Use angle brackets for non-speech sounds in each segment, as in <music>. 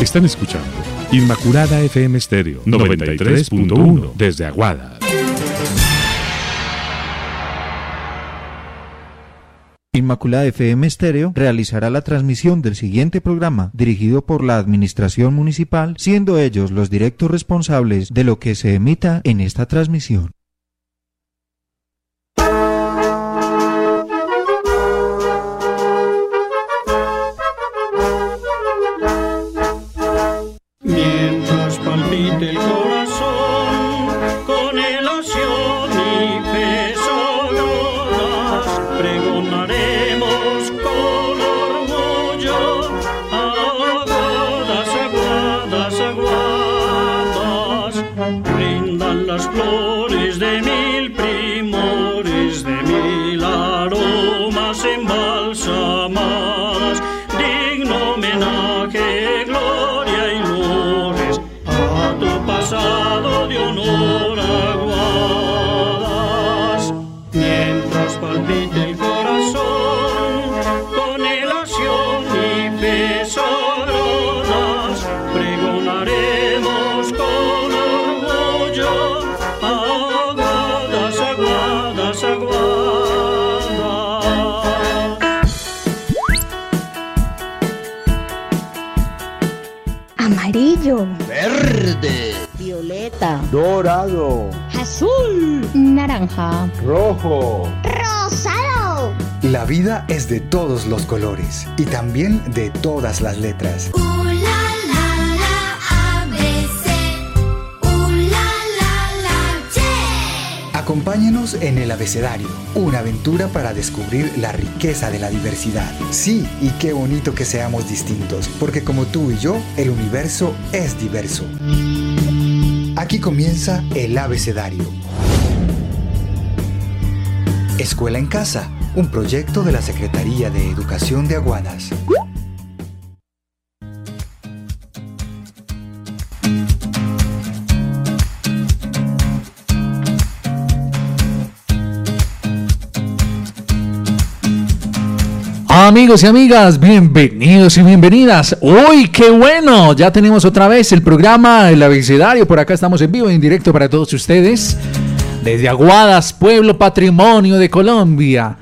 Están escuchando Inmaculada FM Stereo 93.1 desde Aguada. Inmaculada FM Stereo realizará la transmisión del siguiente programa dirigido por la Administración Municipal, siendo ellos los directos responsables de lo que se emita en esta transmisión. Dorado, azul, naranja, rojo. rosado. La vida es de todos los colores y también de todas las letras. Acompáñenos en el abecedario, una aventura para descubrir la riqueza de la diversidad. Sí, y qué bonito que seamos distintos, porque como tú y yo, el universo es diverso. Aquí comienza el abecedario. Escuela en Casa, un proyecto de la Secretaría de Educación de Aguadas. Amigos y amigas, bienvenidos y bienvenidas. Uy, qué bueno, ya tenemos otra vez el programa El Abecedario. Por acá estamos en vivo, en directo para todos ustedes. Desde Aguadas, pueblo patrimonio de Colombia.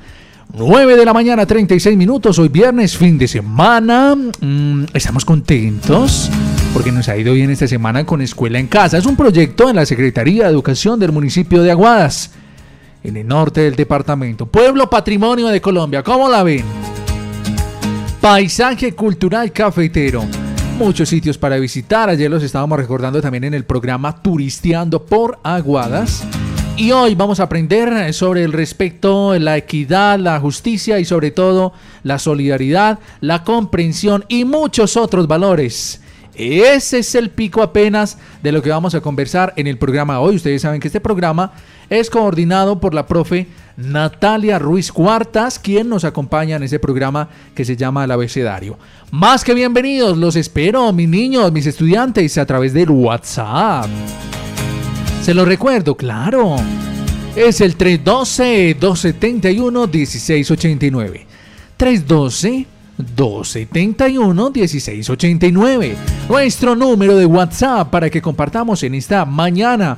9 de la mañana, 36 minutos. Hoy viernes, fin de semana. Mm, estamos contentos porque nos ha ido bien esta semana con Escuela en Casa. Es un proyecto en la Secretaría de Educación del municipio de Aguadas, en el norte del departamento. Pueblo patrimonio de Colombia, ¿cómo la ven? Paisaje cultural cafetero. Muchos sitios para visitar. Ayer los estábamos recordando también en el programa Turisteando por Aguadas. Y hoy vamos a aprender sobre el respeto, la equidad, la justicia y sobre todo la solidaridad, la comprensión y muchos otros valores. Ese es el pico apenas de lo que vamos a conversar en el programa hoy. Ustedes saben que este programa es coordinado por la profe Natalia Ruiz Cuartas, quien nos acompaña en ese programa que se llama El Abecedario. Más que bienvenidos, los espero, mis niños, mis estudiantes, a través del WhatsApp. Se lo recuerdo, claro. Es el 312-271-1689. 312-271-1689. Nuestro número de WhatsApp para que compartamos en esta mañana.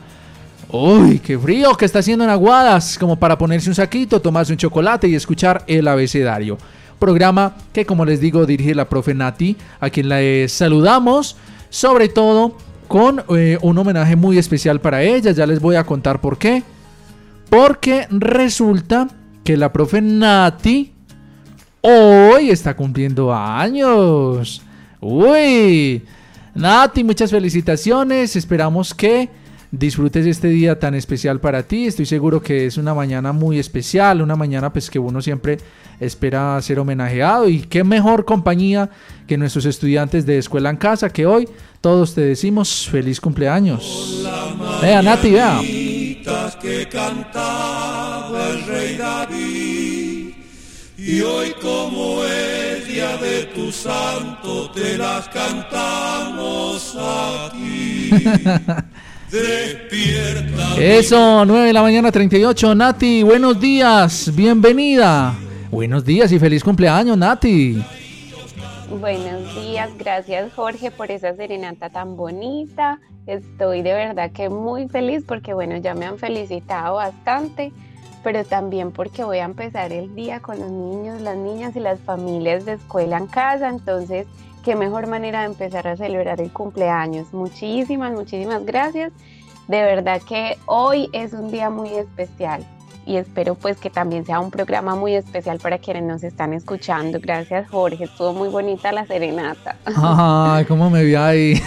Uy, qué frío que está haciendo en Aguadas, como para ponerse un saquito, tomarse un chocolate y escuchar el abecedario. Programa que, como les digo, dirige la profe Nati, a quien le saludamos, sobre todo con eh, un homenaje muy especial para ella. Ya les voy a contar por qué. Porque resulta que la profe Nati hoy está cumpliendo años. Uy, Nati, muchas felicitaciones. Esperamos que disfrutes este día tan especial para ti. Estoy seguro que es una mañana muy especial, una mañana pues que uno siempre espera ser homenajeado y qué mejor compañía que nuestros estudiantes de escuela en casa que hoy todos te decimos feliz cumpleaños. Vea Nati, vea. que cantaba el rey David y hoy como es día de tu santo te las cantamos aquí. <laughs> Eso, 9 de la mañana 38. Nati, buenos días, bienvenida. Buenos días y feliz cumpleaños, Nati. buenos días. Gracias Jorge por esa serenata tan bonita. Estoy de verdad que muy feliz porque bueno, ya me han felicitado bastante, pero también porque voy a empezar el día con los niños, las niñas y las familias de escuela en casa. Entonces, qué mejor manera de empezar a celebrar el cumpleaños. Muchísimas, muchísimas gracias. De verdad que hoy es un día muy especial y espero pues que también sea un programa muy especial para quienes nos están escuchando. Gracias Jorge, estuvo muy bonita la serenata. Ay, cómo me vi ahí.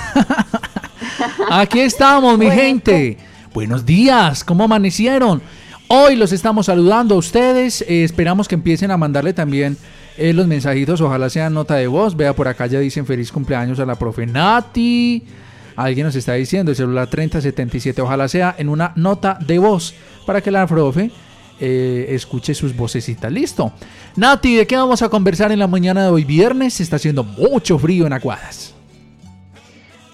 <laughs> Aquí estamos, mi Bueno, gente. Buenos días, ¿cómo amanecieron? Hoy los estamos saludando a ustedes. eh, esperamos que empiecen a mandarle también eh, los mensajitos. Ojalá sean nota de voz. Vea por acá ya dicen feliz cumpleaños a la profe Nati. Alguien nos está diciendo el celular 3077. Ojalá sea en una nota de voz para que la profe eh, escuche sus vocecitas. Listo. Nati, ¿de qué vamos a conversar en la mañana de hoy viernes? Está haciendo mucho frío en Aguadas.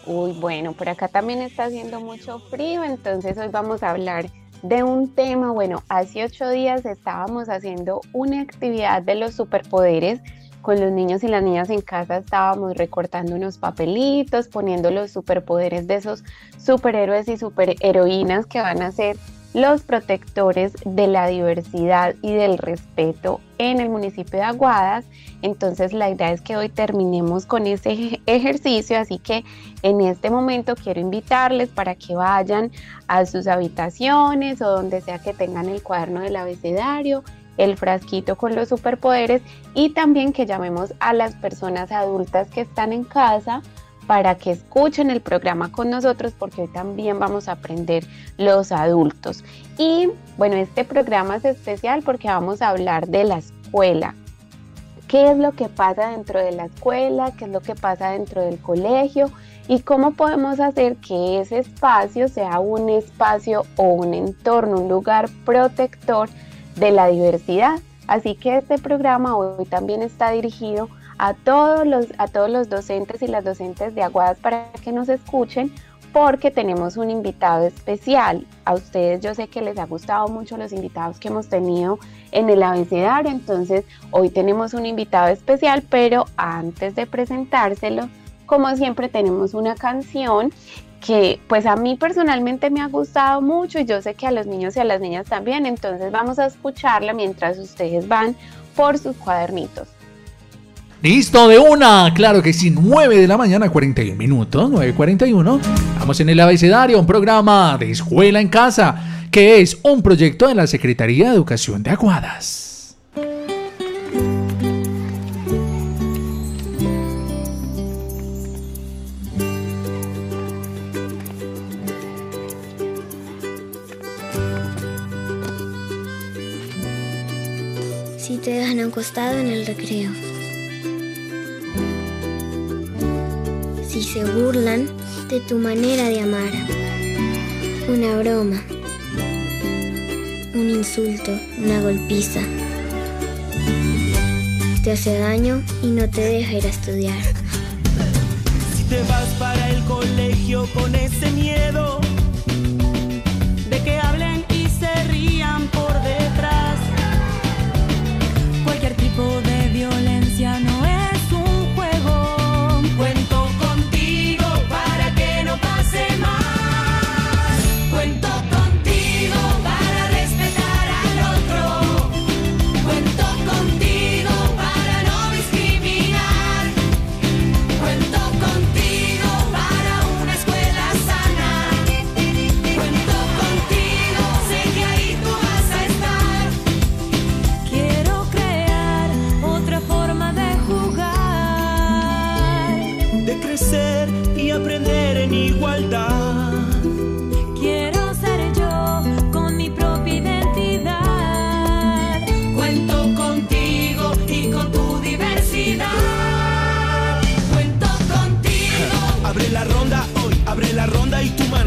Uy, bueno, por acá también está haciendo mucho frío, entonces hoy vamos a hablar de un tema, bueno, hace ocho días estábamos haciendo una actividad de los superpoderes con los niños y las niñas en casa, estábamos recortando unos papelitos, poniendo los superpoderes de esos superhéroes y superheroínas que van a ser los protectores de la diversidad y del respeto en el municipio de Aguadas. Entonces la idea es que hoy terminemos con ese ej- ejercicio, así que en este momento quiero invitarles para que vayan a sus habitaciones o donde sea que tengan el cuaderno del abecedario, el frasquito con los superpoderes y también que llamemos a las personas adultas que están en casa para que escuchen el programa con nosotros porque hoy también vamos a aprender los adultos. Y bueno, este programa es especial porque vamos a hablar de la escuela. ¿Qué es lo que pasa dentro de la escuela? ¿Qué es lo que pasa dentro del colegio? ¿Y cómo podemos hacer que ese espacio sea un espacio o un entorno, un lugar protector de la diversidad? Así que este programa hoy también está dirigido todos los, a todos los docentes y las docentes de Aguadas para que nos escuchen porque tenemos un invitado especial. A ustedes yo sé que les ha gustado mucho los invitados que hemos tenido en el abecedario, entonces hoy tenemos un invitado especial, pero antes de presentárselo, como siempre tenemos una canción que pues a mí personalmente me ha gustado mucho y yo sé que a los niños y a las niñas también, entonces vamos a escucharla mientras ustedes van por sus cuadernitos. Listo, de una. Claro que sí, 9 de la mañana, 41 minutos, 9.41. Vamos en el abecedario, un programa de escuela en casa, que es un proyecto de la Secretaría de Educación de Aguadas. Si te dejan acostado en el recreo. Si se burlan de tu manera de amar. Una broma. Un insulto, una golpiza. Te hace daño y no te deja ir a estudiar. Si te vas para el colegio con ese miedo de que hablen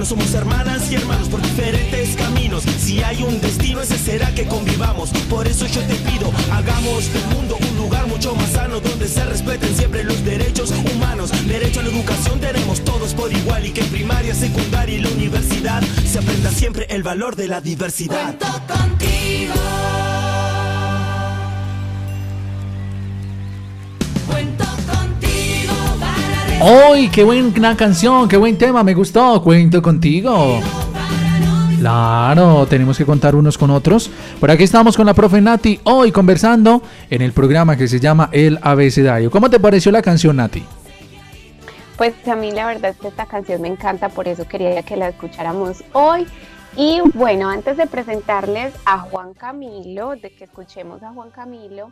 Somos hermanas y hermanos por diferentes caminos. Si hay un destino, ese será que convivamos. Por eso yo te pido, hagamos del mundo un lugar mucho más sano donde se respeten siempre los derechos humanos. Derecho a la educación tenemos todos por igual y que en primaria, secundaria y la universidad se aprenda siempre el valor de la diversidad. Contigo. ¡Uy, qué buena canción! ¡Qué buen tema! Me gustó. Cuento contigo. Claro, tenemos que contar unos con otros. Por aquí estamos con la profe Nati hoy conversando en el programa que se llama El Abecedario. ¿Cómo te pareció la canción, Nati? Pues a mí la verdad es que esta canción me encanta, por eso quería que la escucháramos hoy. Y bueno, antes de presentarles a Juan Camilo, de que escuchemos a Juan Camilo,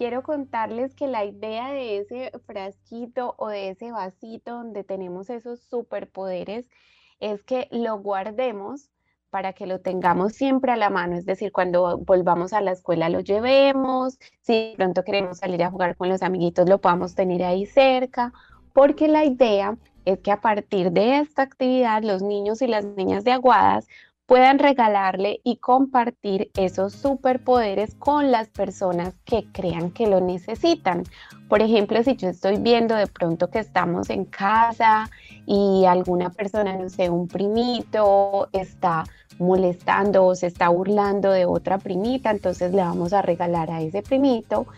quiero contarles que la idea de ese frasquito o de ese vasito donde tenemos esos superpoderes es que lo guardemos para que lo tengamos siempre a la mano, es decir, cuando volvamos a la escuela lo llevemos, si pronto queremos salir a jugar con los amiguitos lo podamos tener ahí cerca, porque la idea es que a partir de esta actividad los niños y las niñas de Aguadas puedan regalarle y compartir esos superpoderes con las personas que crean que lo necesitan. Por ejemplo, si yo estoy viendo de pronto que estamos en casa y alguna persona, no sé, un primito está molestando o se está burlando de otra primita, entonces le vamos a regalar a ese primito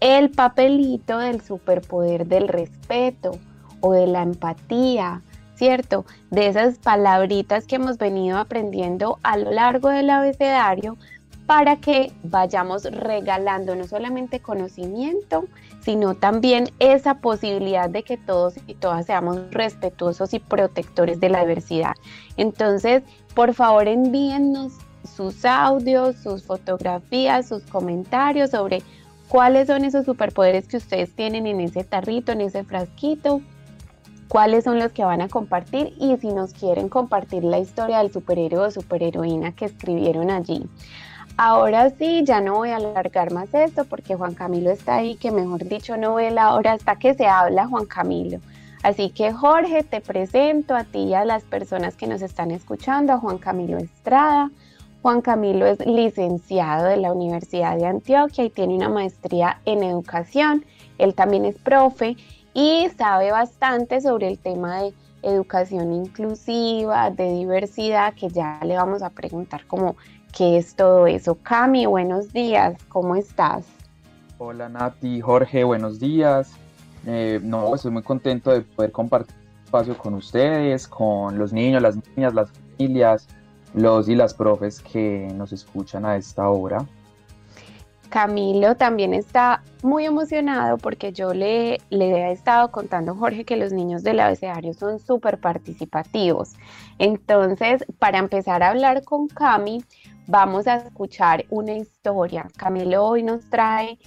el papelito del superpoder del respeto o de la empatía, ¿cierto? De esas palabritas que hemos venido aprendiendo a lo largo del abecedario para que vayamos regalando no solamente conocimiento, sino también esa posibilidad de que todos y todas seamos respetuosos y protectores de la diversidad. Entonces, por favor, envíennos sus audios, sus fotografías, sus comentarios sobre cuáles son esos superpoderes que ustedes tienen en ese tarrito, en ese frasquito, cuáles son los que van a compartir y si nos quieren compartir la historia del superhéroe o superheroína que escribieron allí. Ahora sí, ya no voy a alargar más esto porque Juan Camilo está ahí, que mejor dicho no ve la hora hasta que se habla Juan Camilo. Así que Jorge, te presento a ti y a las personas que nos están escuchando, a Juan Camilo Estrada. Juan Camilo es licenciado de la Universidad de Antioquia y tiene una maestría en educación. Él también es profe y sabe bastante sobre el tema de educación inclusiva, de diversidad, que ya le vamos a preguntar cómo qué es todo eso. Cami, buenos días, ¿cómo estás? Hola Nati, Jorge, buenos días. Eh, no, estoy muy contento de poder compartir espacio con ustedes, con los niños, las niñas, las familias, los y las profes que nos escuchan a esta hora. Camilo también está muy emocionado porque yo le, le he estado contando, Jorge, que los niños del abecedario son súper participativos. Entonces, para empezar a hablar con Cami, vamos a escuchar una historia. Camilo hoy nos trae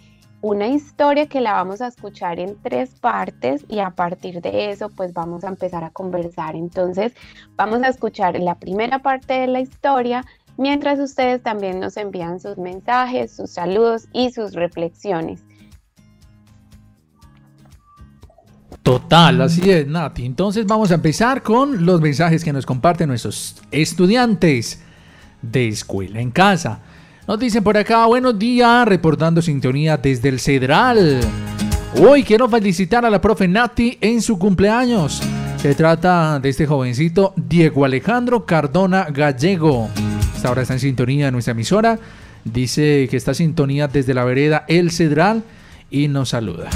una historia que la vamos a escuchar en tres partes y a partir de eso pues vamos a empezar a conversar. Entonces vamos a escuchar la primera parte de la historia, mientras ustedes también nos envían sus mensajes, sus saludos y sus reflexiones. Total, así es, Nati. Entonces vamos a empezar con los mensajes que nos comparten nuestros estudiantes de escuela en casa. Nos dicen por acá, buenos días, reportando sintonía desde el Cedral. Hoy quiero felicitar a la profe Nati en su cumpleaños. Se trata de este jovencito Diego Alejandro Cardona Gallego. Esta hora está en sintonía nuestra emisora. Dice que está en sintonía desde la vereda El Cedral y nos saluda.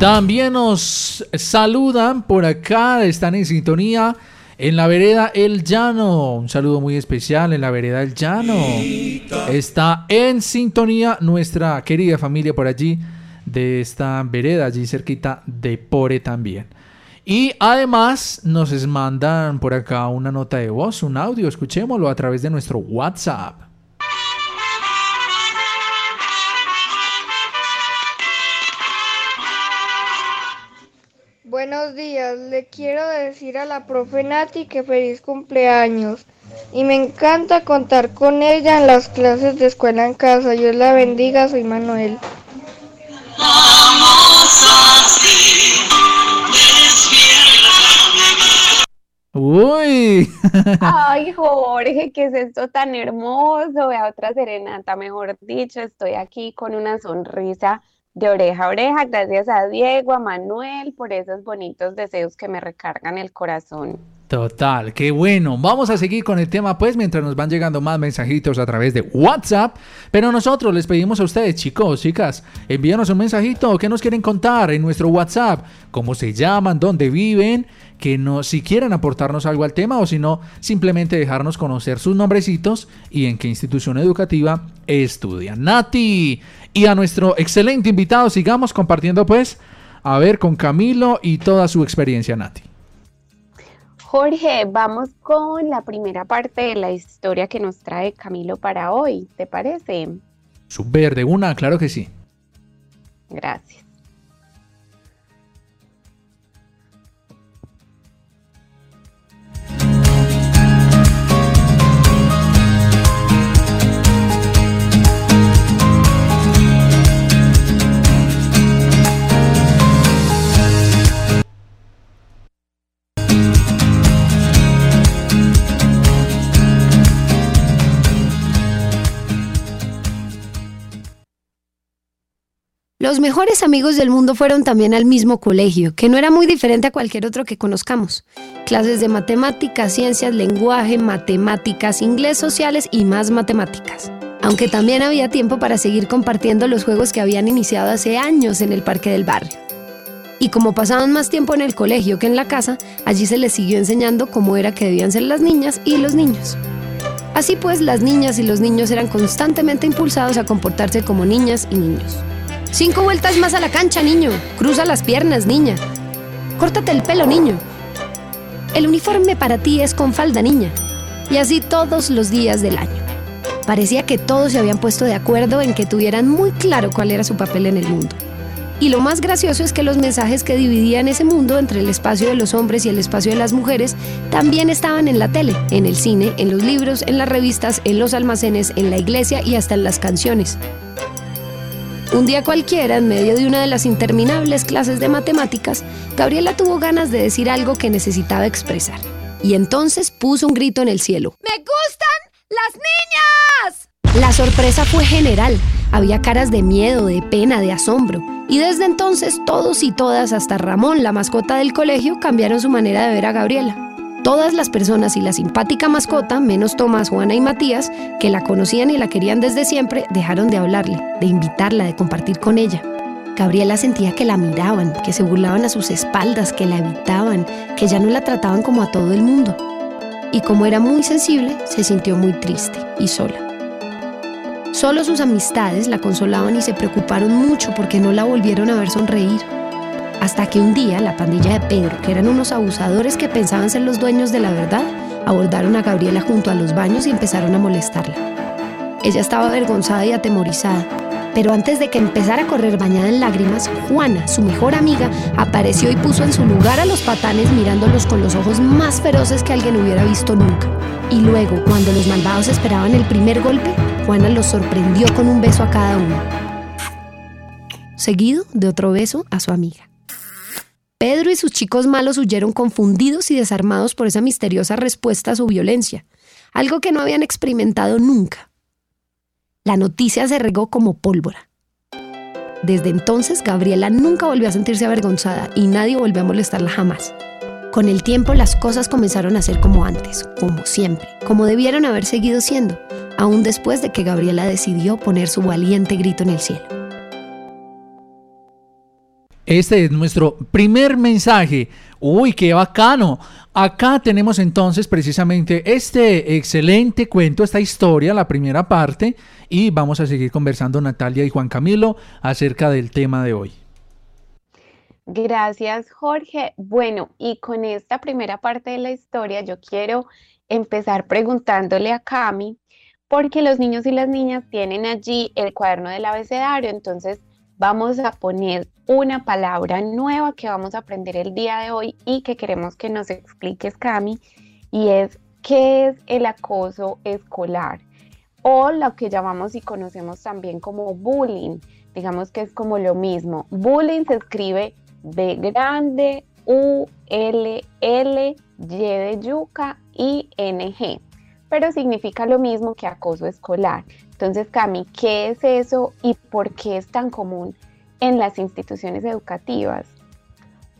También nos saludan por acá, están en sintonía en la vereda El Llano. Un saludo muy especial en la vereda El Llano. Está en sintonía nuestra querida familia por allí de esta vereda, allí cerquita de Pore también. Y además nos mandan por acá una nota de voz, un audio, escuchémoslo a través de nuestro WhatsApp. Buenos días, le quiero decir a la profe Nati que feliz cumpleaños. Y me encanta contar con ella en las clases de escuela en casa. Dios la bendiga, soy Manuel. Uy. Ay, Jorge, ¿qué es esto tan hermoso? Vea otra serenata, mejor dicho, estoy aquí con una sonrisa de oreja a oreja. Gracias a Diego, a Manuel, por esos bonitos deseos que me recargan el corazón. Total, qué bueno. Vamos a seguir con el tema pues mientras nos van llegando más mensajitos a través de WhatsApp. Pero nosotros les pedimos a ustedes, chicos, chicas, envíanos un mensajito. ¿Qué nos quieren contar en nuestro WhatsApp? ¿Cómo se llaman? ¿Dónde viven? Que no, si quieren aportarnos algo al tema o si no, simplemente dejarnos conocer sus nombrecitos y en qué institución educativa estudian. Nati y a nuestro excelente invitado, sigamos compartiendo pues, a ver, con Camilo y toda su experiencia, Nati. Jorge, vamos con la primera parte de la historia que nos trae Camilo para hoy, ¿te parece? Super, de una, claro que sí. Gracias. Los mejores amigos del mundo fueron también al mismo colegio, que no era muy diferente a cualquier otro que conozcamos. Clases de matemáticas, ciencias, lenguaje, matemáticas, inglés, sociales y más matemáticas. Aunque también había tiempo para seguir compartiendo los juegos que habían iniciado hace años en el parque del barrio. Y como pasaban más tiempo en el colegio que en la casa, allí se les siguió enseñando cómo era que debían ser las niñas y los niños. Así pues, las niñas y los niños eran constantemente impulsados a comportarse como niñas y niños. Cinco vueltas más a la cancha, niño. Cruza las piernas, niña. Córtate el pelo, niño. El uniforme para ti es con falda, niña. Y así todos los días del año. Parecía que todos se habían puesto de acuerdo en que tuvieran muy claro cuál era su papel en el mundo. Y lo más gracioso es que los mensajes que dividían ese mundo entre el espacio de los hombres y el espacio de las mujeres también estaban en la tele, en el cine, en los libros, en las revistas, en los almacenes, en la iglesia y hasta en las canciones. Un día cualquiera, en medio de una de las interminables clases de matemáticas, Gabriela tuvo ganas de decir algo que necesitaba expresar. Y entonces puso un grito en el cielo. ¡Me gustan las niñas! La sorpresa fue general. Había caras de miedo, de pena, de asombro. Y desde entonces todos y todas, hasta Ramón, la mascota del colegio, cambiaron su manera de ver a Gabriela. Todas las personas y la simpática mascota, menos Tomás, Juana y Matías, que la conocían y la querían desde siempre, dejaron de hablarle, de invitarla, de compartir con ella. Gabriela sentía que la miraban, que se burlaban a sus espaldas, que la evitaban, que ya no la trataban como a todo el mundo. Y como era muy sensible, se sintió muy triste y sola. Solo sus amistades la consolaban y se preocuparon mucho porque no la volvieron a ver sonreír. Hasta que un día la pandilla de Pedro, que eran unos abusadores que pensaban ser los dueños de la verdad, abordaron a Gabriela junto a los baños y empezaron a molestarla. Ella estaba avergonzada y atemorizada, pero antes de que empezara a correr bañada en lágrimas, Juana, su mejor amiga, apareció y puso en su lugar a los patanes mirándolos con los ojos más feroces que alguien hubiera visto nunca. Y luego, cuando los malvados esperaban el primer golpe, Juana los sorprendió con un beso a cada uno, seguido de otro beso a su amiga. Pedro y sus chicos malos huyeron confundidos y desarmados por esa misteriosa respuesta a su violencia, algo que no habían experimentado nunca. La noticia se regó como pólvora. Desde entonces, Gabriela nunca volvió a sentirse avergonzada y nadie volvió a molestarla jamás. Con el tiempo las cosas comenzaron a ser como antes, como siempre, como debieron haber seguido siendo, aún después de que Gabriela decidió poner su valiente grito en el cielo. Este es nuestro primer mensaje. Uy, qué bacano. Acá tenemos entonces precisamente este excelente cuento, esta historia, la primera parte, y vamos a seguir conversando Natalia y Juan Camilo acerca del tema de hoy. Gracias, Jorge. Bueno, y con esta primera parte de la historia yo quiero empezar preguntándole a Cami, porque los niños y las niñas tienen allí el cuaderno del abecedario, entonces vamos a poner una palabra nueva que vamos a aprender el día de hoy y que queremos que nos expliques, Cami, y es qué es el acoso escolar o lo que llamamos y conocemos también como bullying. Digamos que es como lo mismo. Bullying se escribe B grande, U, L, L, Y de yuca y NG, pero significa lo mismo que acoso escolar. Entonces, Cami, ¿qué es eso y por qué es tan común en las instituciones educativas?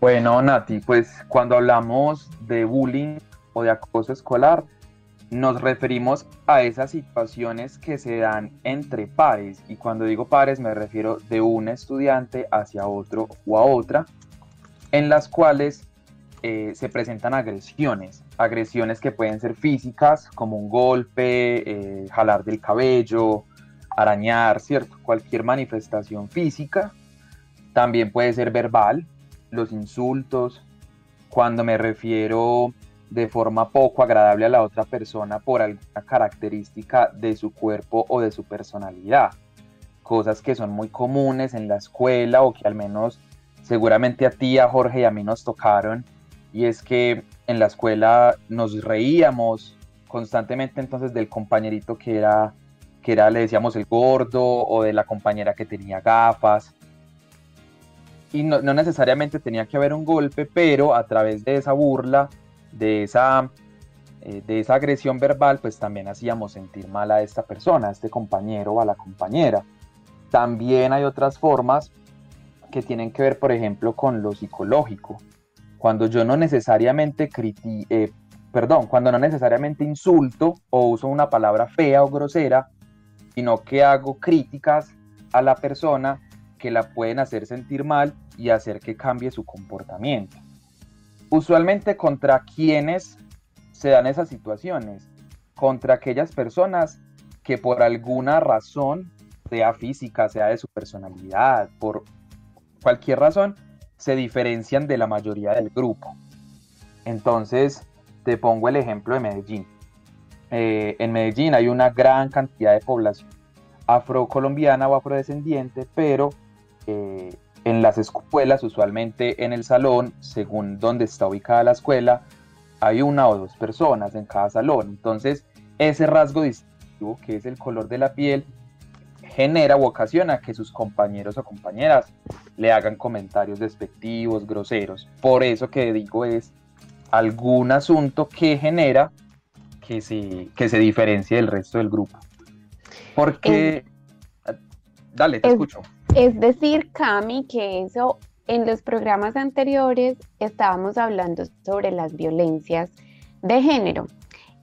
Bueno, Nati, pues cuando hablamos de bullying o de acoso escolar, nos referimos a esas situaciones que se dan entre pares. Y cuando digo pares me refiero de un estudiante hacia otro o a otra, en las cuales eh, se presentan agresiones. Agresiones que pueden ser físicas, como un golpe, eh, jalar del cabello, arañar, ¿cierto? Cualquier manifestación física. También puede ser verbal, los insultos. Cuando me refiero de forma poco agradable a la otra persona por alguna característica de su cuerpo o de su personalidad. Cosas que son muy comunes en la escuela o que al menos seguramente a ti, a Jorge y a mí nos tocaron. Y es que en la escuela nos reíamos constantemente entonces del compañerito que era, que era, le decíamos el gordo o de la compañera que tenía gafas. Y no, no necesariamente tenía que haber un golpe, pero a través de esa burla de esa, eh, de esa agresión verbal, pues también hacíamos sentir mal a esta persona, a este compañero o a la compañera. También hay otras formas que tienen que ver, por ejemplo, con lo psicológico. Cuando yo no necesariamente eh, perdón, cuando no necesariamente insulto o uso una palabra fea o grosera, sino que hago críticas a la persona que la pueden hacer sentir mal y hacer que cambie su comportamiento. Usualmente contra quienes se dan esas situaciones, contra aquellas personas que por alguna razón, sea física, sea de su personalidad, por cualquier razón, se diferencian de la mayoría del grupo. Entonces, te pongo el ejemplo de Medellín. Eh, en Medellín hay una gran cantidad de población afrocolombiana o afrodescendiente, pero eh, en las escuelas, usualmente en el salón, según donde está ubicada la escuela, hay una o dos personas en cada salón. Entonces, ese rasgo distintivo, que es el color de la piel, genera o ocasiona que sus compañeros o compañeras le hagan comentarios despectivos, groseros. Por eso que digo es algún asunto que genera que se, que se diferencie del resto del grupo. Porque... Dale, te escucho. Es decir, Cami, que eso en los programas anteriores estábamos hablando sobre las violencias de género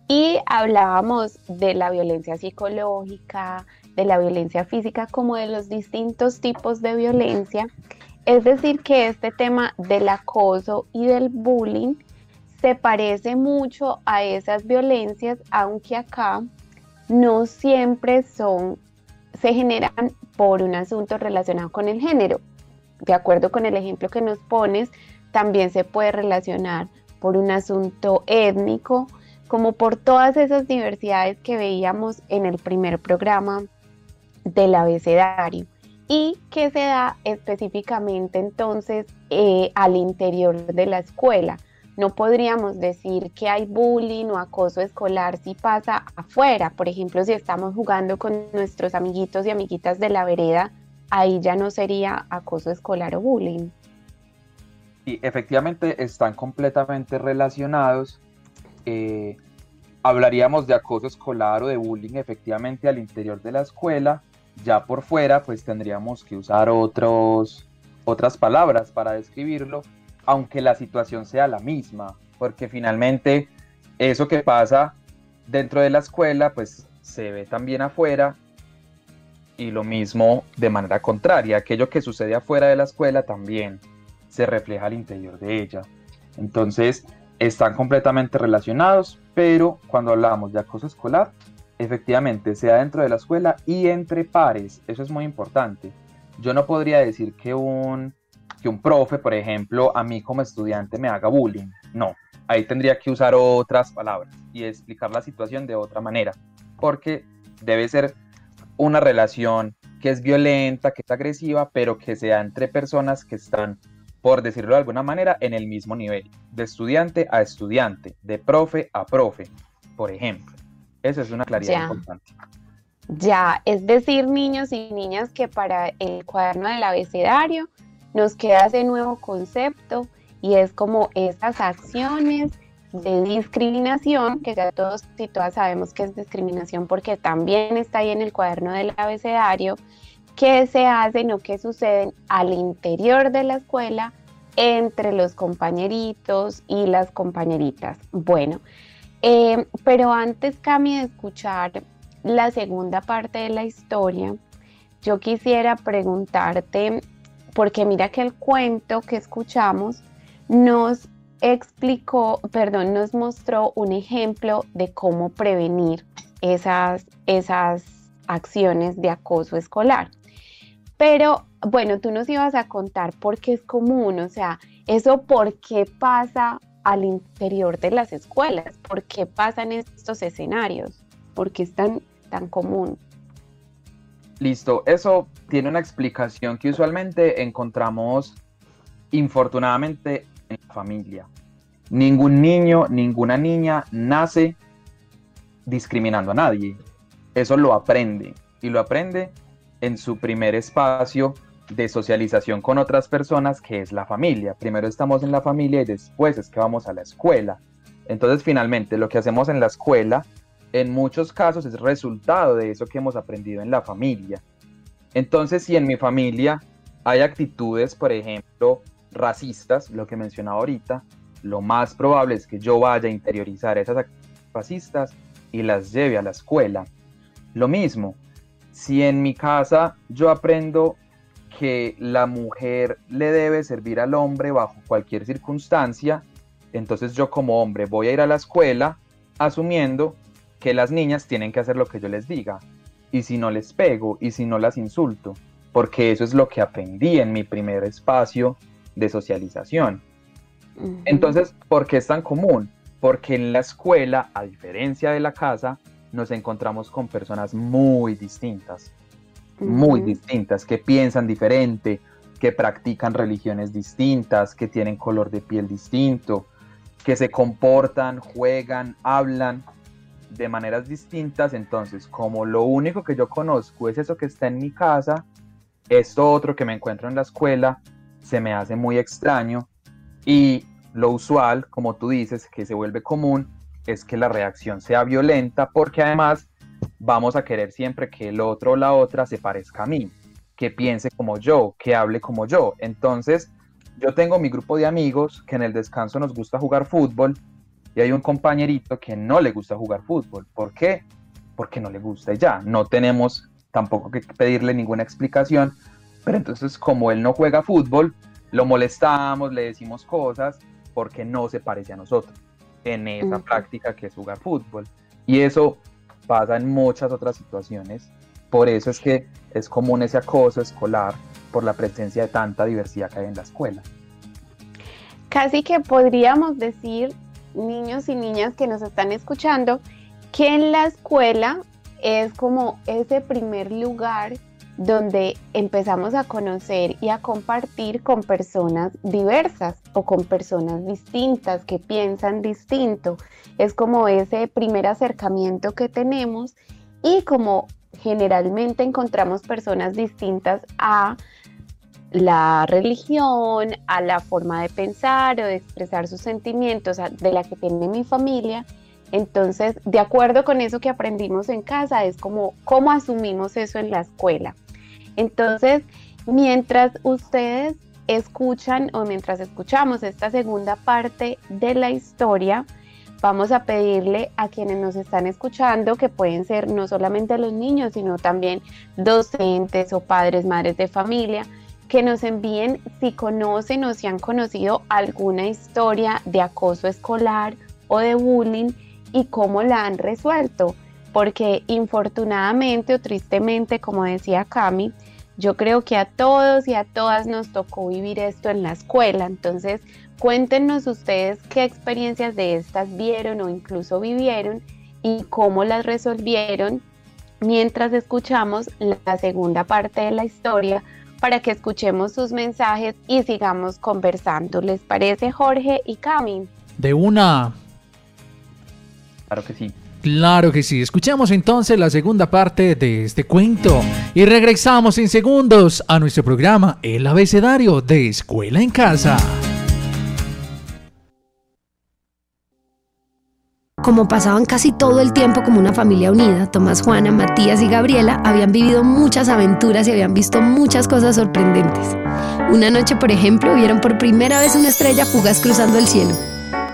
y hablábamos de la violencia psicológica, de la violencia física, como de los distintos tipos de violencia. Es decir, que este tema del acoso y del bullying se parece mucho a esas violencias, aunque acá no siempre son, se generan por un asunto relacionado con el género. De acuerdo con el ejemplo que nos pones, también se puede relacionar por un asunto étnico, como por todas esas diversidades que veíamos en el primer programa del abecedario y que se da específicamente entonces eh, al interior de la escuela. No podríamos decir que hay bullying o acoso escolar si pasa afuera. Por ejemplo, si estamos jugando con nuestros amiguitos y amiguitas de la vereda, ahí ya no sería acoso escolar o bullying. Y efectivamente están completamente relacionados. Eh, hablaríamos de acoso escolar o de bullying efectivamente al interior de la escuela. Ya por fuera, pues tendríamos que usar otros, otras palabras para describirlo aunque la situación sea la misma, porque finalmente eso que pasa dentro de la escuela, pues se ve también afuera y lo mismo de manera contraria, aquello que sucede afuera de la escuela también se refleja al interior de ella. Entonces, están completamente relacionados, pero cuando hablamos de acoso escolar, efectivamente sea dentro de la escuela y entre pares, eso es muy importante. Yo no podría decir que un que un profe, por ejemplo, a mí como estudiante me haga bullying. No, ahí tendría que usar otras palabras y explicar la situación de otra manera, porque debe ser una relación que es violenta, que es agresiva, pero que sea entre personas que están, por decirlo de alguna manera, en el mismo nivel, de estudiante a estudiante, de profe a profe, por ejemplo. Esa es una claridad importante. Ya, es decir, niños y niñas que para el cuaderno del abecedario nos queda ese nuevo concepto y es como esas acciones de discriminación, que ya todos y todas sabemos que es discriminación porque también está ahí en el cuaderno del abecedario, que se hacen o que suceden al interior de la escuela entre los compañeritos y las compañeritas. Bueno, eh, pero antes, Cami, de escuchar la segunda parte de la historia, yo quisiera preguntarte, porque mira que el cuento que escuchamos nos explicó, perdón, nos mostró un ejemplo de cómo prevenir esas, esas acciones de acoso escolar. Pero bueno, tú nos ibas a contar por qué es común, o sea, eso por qué pasa al interior de las escuelas, por qué pasan estos escenarios, por qué es tan, tan común. Listo, eso tiene una explicación que usualmente encontramos infortunadamente en la familia. Ningún niño, ninguna niña nace discriminando a nadie. Eso lo aprende y lo aprende en su primer espacio de socialización con otras personas que es la familia. Primero estamos en la familia y después es que vamos a la escuela. Entonces finalmente lo que hacemos en la escuela en muchos casos es resultado de eso que hemos aprendido en la familia. Entonces si en mi familia hay actitudes, por ejemplo, racistas, lo que mencionaba ahorita, lo más probable es que yo vaya a interiorizar esas actitudes racistas y las lleve a la escuela. Lo mismo, si en mi casa yo aprendo que la mujer le debe servir al hombre bajo cualquier circunstancia, entonces yo como hombre voy a ir a la escuela asumiendo que las niñas tienen que hacer lo que yo les diga. Y si no les pego y si no las insulto, porque eso es lo que aprendí en mi primer espacio de socialización. Entonces, ¿por qué es tan común? Porque en la escuela, a diferencia de la casa, nos encontramos con personas muy distintas, muy distintas, que piensan diferente, que practican religiones distintas, que tienen color de piel distinto, que se comportan, juegan, hablan de maneras distintas. Entonces, como lo único que yo conozco es eso que está en mi casa, esto otro que me encuentro en la escuela se me hace muy extraño y lo usual, como tú dices, que se vuelve común, es que la reacción sea violenta porque además vamos a querer siempre que el otro o la otra se parezca a mí, que piense como yo, que hable como yo. Entonces, yo tengo mi grupo de amigos que en el descanso nos gusta jugar fútbol y hay un compañerito que no le gusta jugar fútbol. ¿Por qué? Porque no le gusta y ya. No tenemos tampoco que pedirle ninguna explicación, pero entonces como él no juega fútbol, lo molestamos, le decimos cosas porque no se parece a nosotros en esa práctica que es jugar fútbol. Y eso pasa en muchas otras situaciones. Por eso es que es común ese acoso escolar por la presencia de tanta diversidad que hay en la escuela. Casi que podríamos decir, niños y niñas que nos están escuchando, que en la escuela es como ese primer lugar donde empezamos a conocer y a compartir con personas diversas o con personas distintas que piensan distinto. Es como ese primer acercamiento que tenemos y como generalmente encontramos personas distintas a la religión, a la forma de pensar o de expresar sus sentimientos de la que tiene mi familia. Entonces, de acuerdo con eso que aprendimos en casa, es como cómo asumimos eso en la escuela. Entonces, mientras ustedes escuchan o mientras escuchamos esta segunda parte de la historia, vamos a pedirle a quienes nos están escuchando, que pueden ser no solamente los niños, sino también docentes o padres, madres de familia, que nos envíen si conocen o si han conocido alguna historia de acoso escolar o de bullying y cómo la han resuelto. Porque infortunadamente o tristemente, como decía Cami, yo creo que a todos y a todas nos tocó vivir esto en la escuela. Entonces, cuéntenos ustedes qué experiencias de estas vieron o incluso vivieron y cómo las resolvieron mientras escuchamos la segunda parte de la historia para que escuchemos sus mensajes y sigamos conversando. ¿Les parece Jorge y Cami? De una. Claro que sí. Claro que sí. Escuchemos entonces la segunda parte de este cuento y regresamos en segundos a nuestro programa El abecedario de Escuela en Casa. Como pasaban casi todo el tiempo como una familia unida, Tomás, Juana, Matías y Gabriela habían vivido muchas aventuras y habían visto muchas cosas sorprendentes. Una noche, por ejemplo, vieron por primera vez una estrella fugaz cruzando el cielo.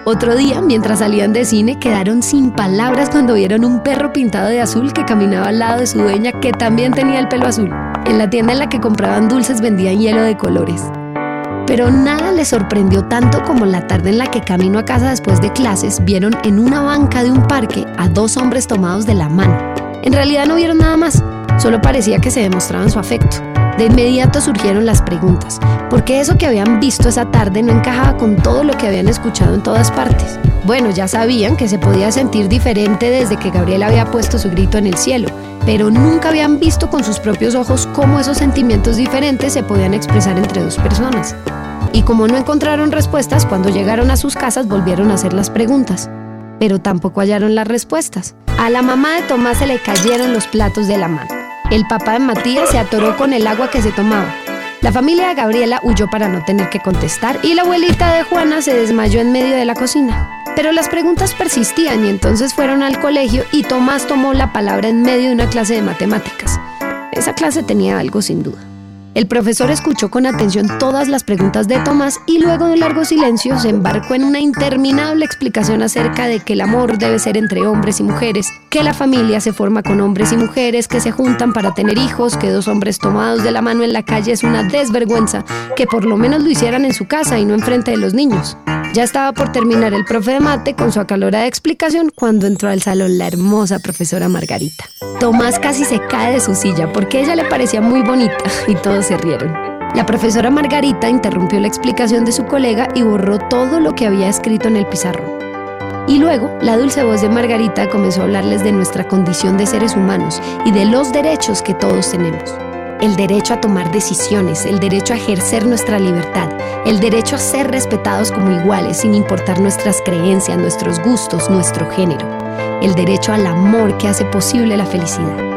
Otro día, mientras salían de cine, quedaron sin palabras cuando vieron un perro pintado de azul que caminaba al lado de su dueña que también tenía el pelo azul. En la tienda en la que compraban dulces vendían hielo de colores. Pero nada les sorprendió tanto como la tarde en la que camino a casa después de clases vieron en una banca de un parque a dos hombres tomados de la mano. En realidad no vieron nada más, solo parecía que se demostraban su afecto. De inmediato surgieron las preguntas, ¿por qué eso que habían visto esa tarde no encajaba con todo lo que habían escuchado en todas partes? Bueno, ya sabían que se podía sentir diferente desde que Gabriel había puesto su grito en el cielo, pero nunca habían visto con sus propios ojos cómo esos sentimientos diferentes se podían expresar entre dos personas. Y como no encontraron respuestas, cuando llegaron a sus casas volvieron a hacer las preguntas, pero tampoco hallaron las respuestas. A la mamá de Tomás se le cayeron los platos de la mano. El papá de Matías se atoró con el agua que se tomaba. La familia de Gabriela huyó para no tener que contestar y la abuelita de Juana se desmayó en medio de la cocina. Pero las preguntas persistían y entonces fueron al colegio y Tomás tomó la palabra en medio de una clase de matemáticas. Esa clase tenía algo sin duda. El profesor escuchó con atención todas las preguntas de Tomás y luego de un largo silencio se embarcó en una interminable explicación acerca de que el amor debe ser entre hombres y mujeres, que la familia se forma con hombres y mujeres que se juntan para tener hijos, que dos hombres tomados de la mano en la calle es una desvergüenza, que por lo menos lo hicieran en su casa y no enfrente de los niños. Ya estaba por terminar el profe de mate con su acalorada explicación cuando entró al salón la hermosa profesora Margarita. Tomás casi se cae de su silla porque ella le parecía muy bonita y todos se rieron. La profesora Margarita interrumpió la explicación de su colega y borró todo lo que había escrito en el pizarrón. Y luego, la dulce voz de Margarita comenzó a hablarles de nuestra condición de seres humanos y de los derechos que todos tenemos. El derecho a tomar decisiones, el derecho a ejercer nuestra libertad, el derecho a ser respetados como iguales sin importar nuestras creencias, nuestros gustos, nuestro género, el derecho al amor que hace posible la felicidad.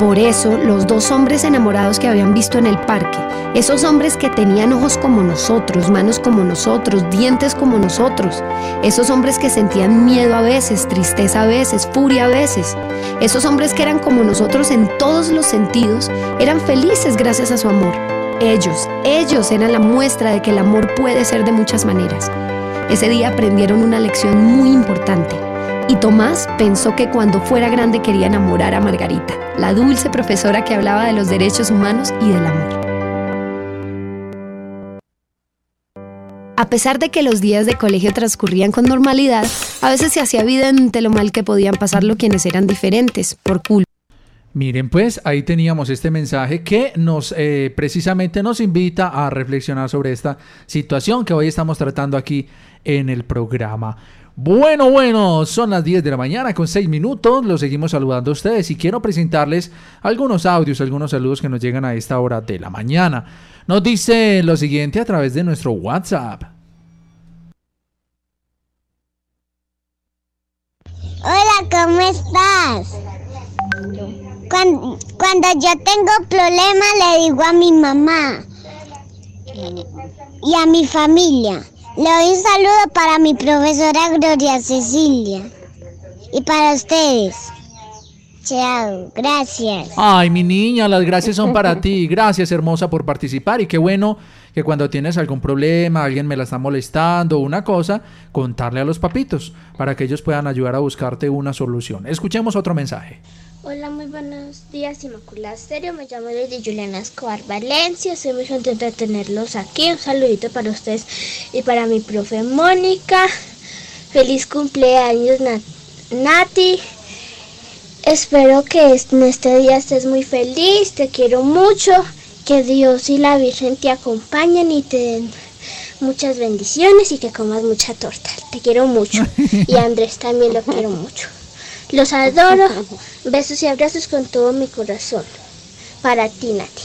Por eso, los dos hombres enamorados que habían visto en el parque, esos hombres que tenían ojos como nosotros, manos como nosotros, dientes como nosotros, esos hombres que sentían miedo a veces, tristeza a veces, furia a veces, esos hombres que eran como nosotros en todos los sentidos, eran felices gracias a su amor. Ellos, ellos eran la muestra de que el amor puede ser de muchas maneras. Ese día aprendieron una lección muy importante. Y Tomás pensó que cuando fuera grande quería enamorar a Margarita, la dulce profesora que hablaba de los derechos humanos y del amor. A pesar de que los días de colegio transcurrían con normalidad, a veces se hacía evidente lo mal que podían pasarlo quienes eran diferentes, por culpa. Miren, pues ahí teníamos este mensaje que nos eh, precisamente nos invita a reflexionar sobre esta situación que hoy estamos tratando aquí en el programa. Bueno, bueno, son las 10 de la mañana con 6 minutos. Los seguimos saludando a ustedes y quiero presentarles algunos audios, algunos saludos que nos llegan a esta hora de la mañana. Nos dice lo siguiente a través de nuestro WhatsApp. Hola, ¿cómo estás? Cuando, cuando yo tengo problemas le digo a mi mamá y a mi familia. Le doy un saludo para mi profesora Gloria Cecilia y para ustedes. Chao, gracias. Ay, mi niña, las gracias son para ti. Gracias, hermosa, por participar. Y qué bueno que cuando tienes algún problema, alguien me la está molestando, una cosa, contarle a los papitos para que ellos puedan ayudar a buscarte una solución. Escuchemos otro mensaje. Hola, muy buenos días, Inmaculada Stereo. Me llamo Lady Juliana Escobar Valencia. Estoy muy contenta de tenerlos aquí. Un saludito para ustedes y para mi profe Mónica. Feliz cumpleaños, Nat Nati. Espero que en este día estés muy feliz. Te quiero mucho. Que Dios y la Virgen te acompañen y te den muchas bendiciones y que comas mucha torta. Te quiero mucho. <laughs> Y a Andrés también lo quiero mucho. Los adoro. Besos y abrazos con todo mi corazón. Para ti, Nati.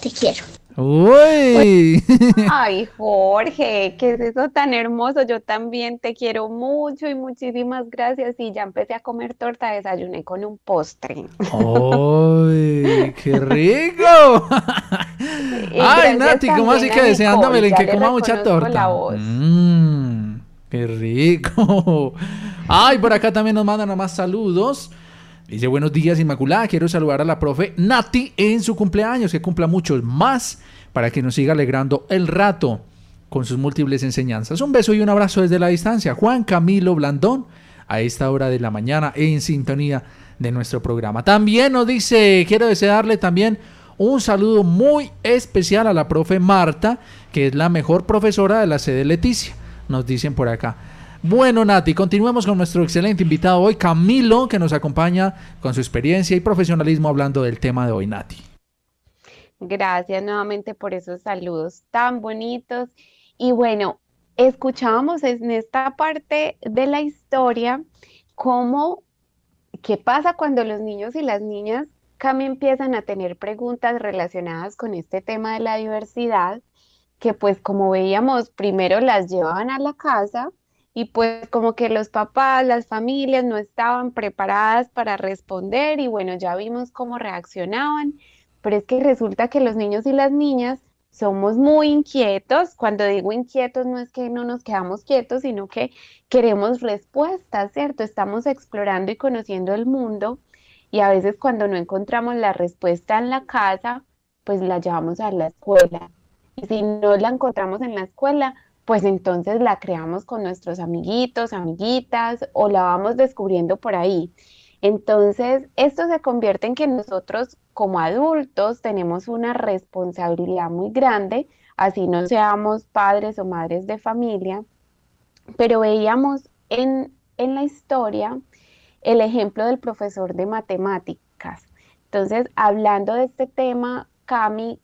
Te quiero. Uy. Ay, Jorge, ¿qué es eso tan hermoso? Yo también te quiero mucho y muchísimas gracias. Y ya empecé a comer torta, desayuné con un postre. ¡Ay, qué rico! Y Ay, Nati, ¿cómo así que deseándome que coma mucha la torta? voz. Mm. Qué rico. <laughs> Ay, por acá también nos mandan a más saludos. Dice buenos días Inmaculada, quiero saludar a la profe Nati en su cumpleaños, que cumpla muchos más para que nos siga alegrando el rato con sus múltiples enseñanzas. Un beso y un abrazo desde la distancia. Juan Camilo Blandón, a esta hora de la mañana en sintonía de nuestro programa. También nos dice, quiero desearle también un saludo muy especial a la profe Marta, que es la mejor profesora de la sede Leticia, nos dicen por acá. Bueno, Nati, continuemos con nuestro excelente invitado hoy, Camilo, que nos acompaña con su experiencia y profesionalismo hablando del tema de hoy, Nati. Gracias nuevamente por esos saludos tan bonitos. Y bueno, escuchábamos en esta parte de la historia cómo, qué pasa cuando los niños y las niñas Cami empiezan a tener preguntas relacionadas con este tema de la diversidad, que pues como veíamos, primero las llevaban a la casa y pues como que los papás, las familias no estaban preparadas para responder y bueno, ya vimos cómo reaccionaban, pero es que resulta que los niños y las niñas somos muy inquietos. Cuando digo inquietos no es que no nos quedamos quietos, sino que queremos respuestas, ¿cierto? Estamos explorando y conociendo el mundo y a veces cuando no encontramos la respuesta en la casa, pues la llevamos a la escuela. Y si no la encontramos en la escuela, pues entonces la creamos con nuestros amiguitos, amiguitas o la vamos descubriendo por ahí. Entonces, esto se convierte en que nosotros como adultos tenemos una responsabilidad muy grande, así no seamos padres o madres de familia, pero veíamos en, en la historia el ejemplo del profesor de matemáticas. Entonces, hablando de este tema, Cami,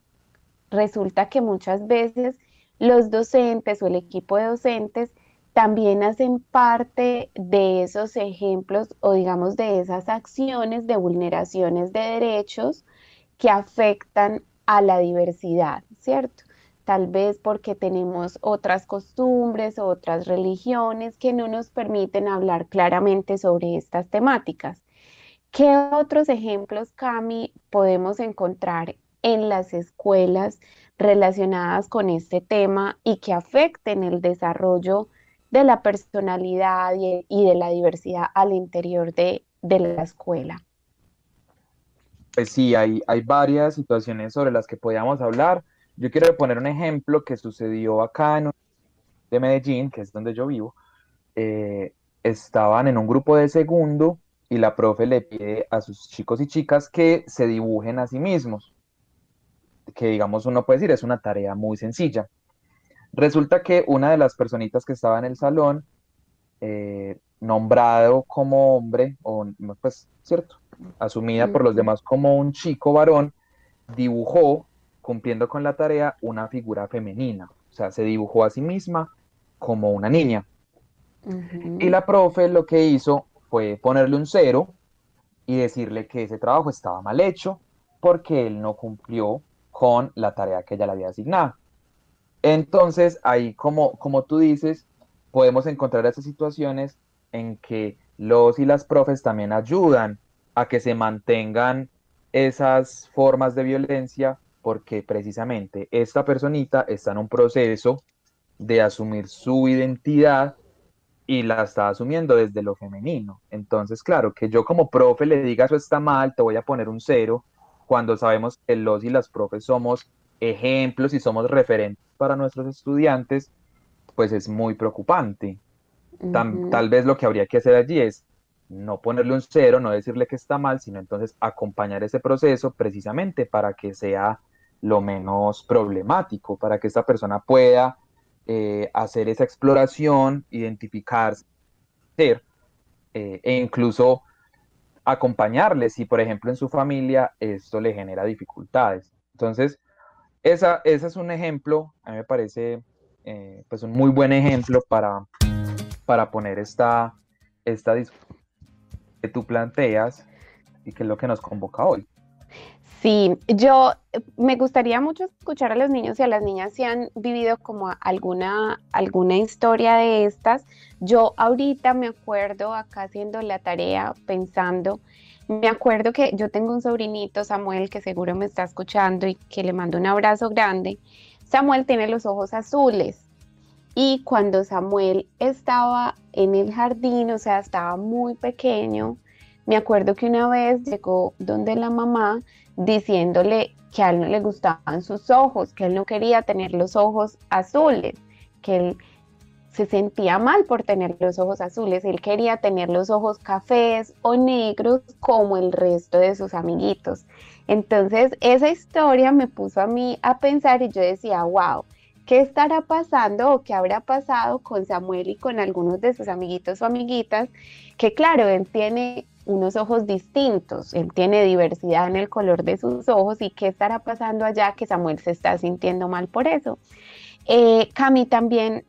resulta que muchas veces los docentes o el equipo de docentes también hacen parte de esos ejemplos o digamos de esas acciones de vulneraciones de derechos que afectan a la diversidad, ¿cierto? tal vez porque tenemos otras costumbres otras religiones que no nos permiten hablar claramente sobre estas temáticas. ¿Qué otros ejemplos, Cami, podemos encontrar en las escuelas relacionadas con este tema y que afecten el desarrollo de la personalidad y, de la diversidad al interior de, la escuela? Pues sí, hay, hay varias situaciones sobre las que podíamos hablar yo quiero poner un ejemplo que sucedió acá en de Medellín, que es donde yo vivo. Eh, estaban en un grupo de segundo y la profe le pide a sus chicos y chicas que se dibujen a sí mismos. Que digamos uno puede decir, es una tarea muy sencilla. Resulta que una de las personitas que estaba en el salón, eh, nombrado como hombre, o pues, cierto, asumida por los demás como un chico varón, dibujó cumpliendo con la tarea una figura femenina. O sea, se dibujó a sí misma como una niña. Y la profe lo que hizo fue ponerle un cero y decirle que ese trabajo estaba mal hecho porque él no cumplió con la tarea que ella le había asignado. Entonces, ahí, como, como tú dices, podemos encontrar esas situaciones en que los y las profes también ayudan a que se mantengan esas formas de violencia porque precisamente esta personita está en un proceso de asumir su identidad y la está asumiendo desde lo femenino. Entonces, claro, que yo como profe le diga eso está mal, te voy a poner un cero, cuando sabemos que los y las profes somos ejemplos y somos referentes para nuestros estudiantes, pues es muy preocupante. Tal vez lo que habría que hacer allí es no ponerle un cero, no decirle que está mal, sino entonces acompañar ese proceso precisamente para que sea lo menos problemático para que esta persona pueda eh, hacer esa exploración, identificarse, ser, eh, e incluso acompañarle si, por ejemplo, en su familia esto le genera dificultades. Entonces, esa, ese es un ejemplo, a mí me parece eh, pues un muy buen ejemplo para, para poner esta, esta que tú planteas y que es lo que nos convoca hoy. Sí, yo eh, me gustaría mucho escuchar a los niños y a las niñas si han vivido como alguna, alguna historia de estas. Yo ahorita me acuerdo acá haciendo la tarea, pensando, me acuerdo que yo tengo un sobrinito, Samuel, que seguro me está escuchando y que le mando un abrazo grande. Samuel tiene los ojos azules Y cuando Samuel estaba en el jardín, o sea, estaba muy pequeño, me acuerdo que una vez llegó donde la mamá diciéndole que a él no le gustaban sus ojos, que él no quería tener los ojos azules, que él se sentía mal por tener los ojos azules, él quería tener los ojos cafés o negros como el resto de sus amiguitos. Entonces esa historia me puso a mí a pensar y yo decía, wow, ¿qué estará pasando o qué habrá pasado con Samuel y con algunos de sus amiguitos o amiguitas? Que claro, él tiene unos ojos distintos, él tiene diversidad en el color de sus ojos y qué estará pasando allá que Samuel se está sintiendo mal por eso. Eh, Cami también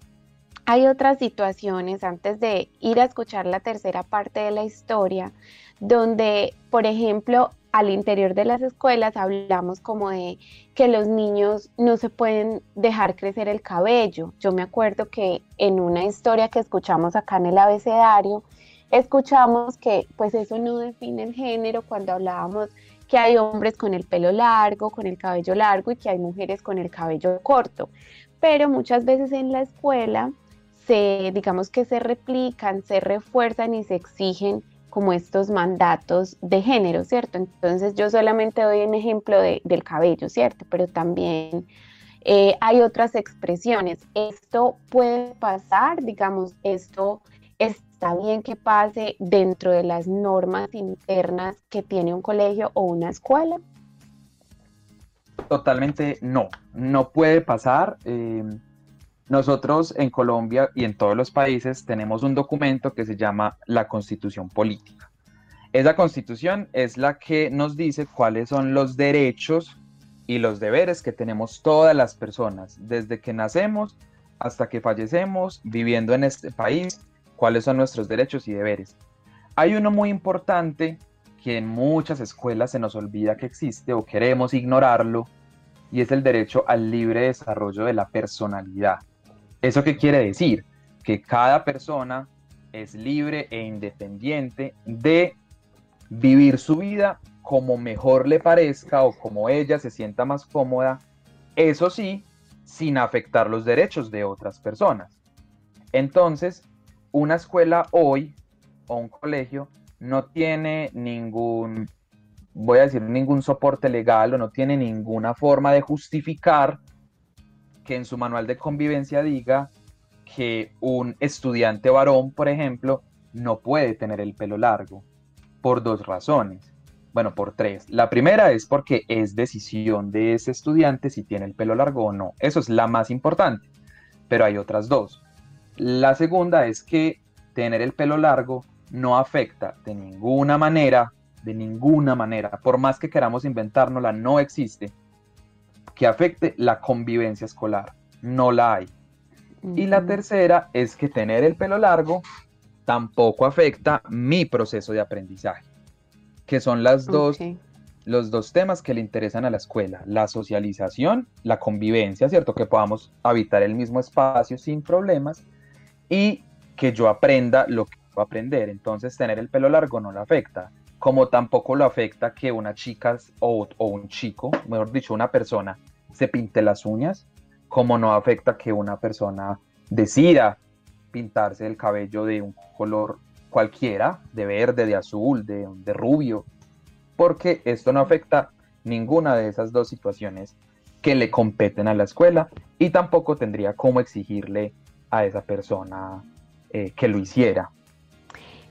hay otras situaciones antes de ir a escuchar la tercera parte de la historia, donde, por ejemplo, al interior de las escuelas hablamos como de que los niños no se pueden dejar crecer el cabello. Yo me acuerdo que en una historia que escuchamos acá en el abecedario, escuchamos que pues eso no define el género cuando hablábamos que hay hombres con el pelo largo, con el cabello largo y que hay mujeres con el cabello corto. Pero muchas veces en la escuela se, digamos que se replican, se refuerzan y se exigen como estos mandatos de género, ¿cierto? Entonces yo solamente doy un ejemplo del cabello, ¿cierto? Pero también eh, hay otras expresiones. Esto puede pasar, digamos, esto está bien que pase dentro de las normas internas que tiene un colegio o una escuela. Totalmente no, no puede pasar. Eh, nosotros en Colombia y en todos los países tenemos un documento que se llama la Constitución Política. Esa constitución es la que nos dice cuáles son los derechos y los deberes que tenemos todas las personas, desde que nacemos hasta que fallecemos, viviendo en este país, cuáles son nuestros derechos y deberes. Hay uno muy importante que en muchas escuelas se nos olvida que existe o queremos ignorarlo, y es el derecho al libre desarrollo de la personalidad. ¿Eso qué quiere decir? Que cada persona es libre e independiente de vivir su vida como mejor le parezca o como ella se sienta más cómoda, eso sí, sin afectar los derechos de otras personas. Entonces, una escuela hoy o un colegio no tiene ningún, voy a decir, ningún soporte legal o no tiene ninguna forma de justificar que en su manual de convivencia diga que un estudiante varón, por ejemplo, no puede tener el pelo largo por dos razones. Bueno, por tres. La primera es porque es decisión de ese estudiante si tiene el pelo largo o no. Eso es la más importante. Pero hay otras dos. La segunda es que tener el pelo largo no afecta de ninguna manera, de ninguna manera, por más que queramos inventárnosla, no existe que afecte la convivencia escolar. No la hay. Y la tercera es que tener el pelo largo tampoco afecta mi proceso de aprendizaje, que son las dos, los dos temas que le interesan a la escuela, la socialización, la convivencia, ¿cierto? Que podamos habitar el mismo espacio sin problemas y que yo aprenda lo que voy a aprender. Entonces tener el pelo largo no le afecta como tampoco lo afecta que una chica o, un chico, mejor dicho, una persona se pinte las uñas, como no afecta que una persona decida pintarse el cabello de un color cualquiera, de verde, de azul, de, rubio, porque esto no afecta ninguna de esas dos situaciones que le competen a la escuela y tampoco tendría cómo exigirle a esa persona eh, que lo hiciera.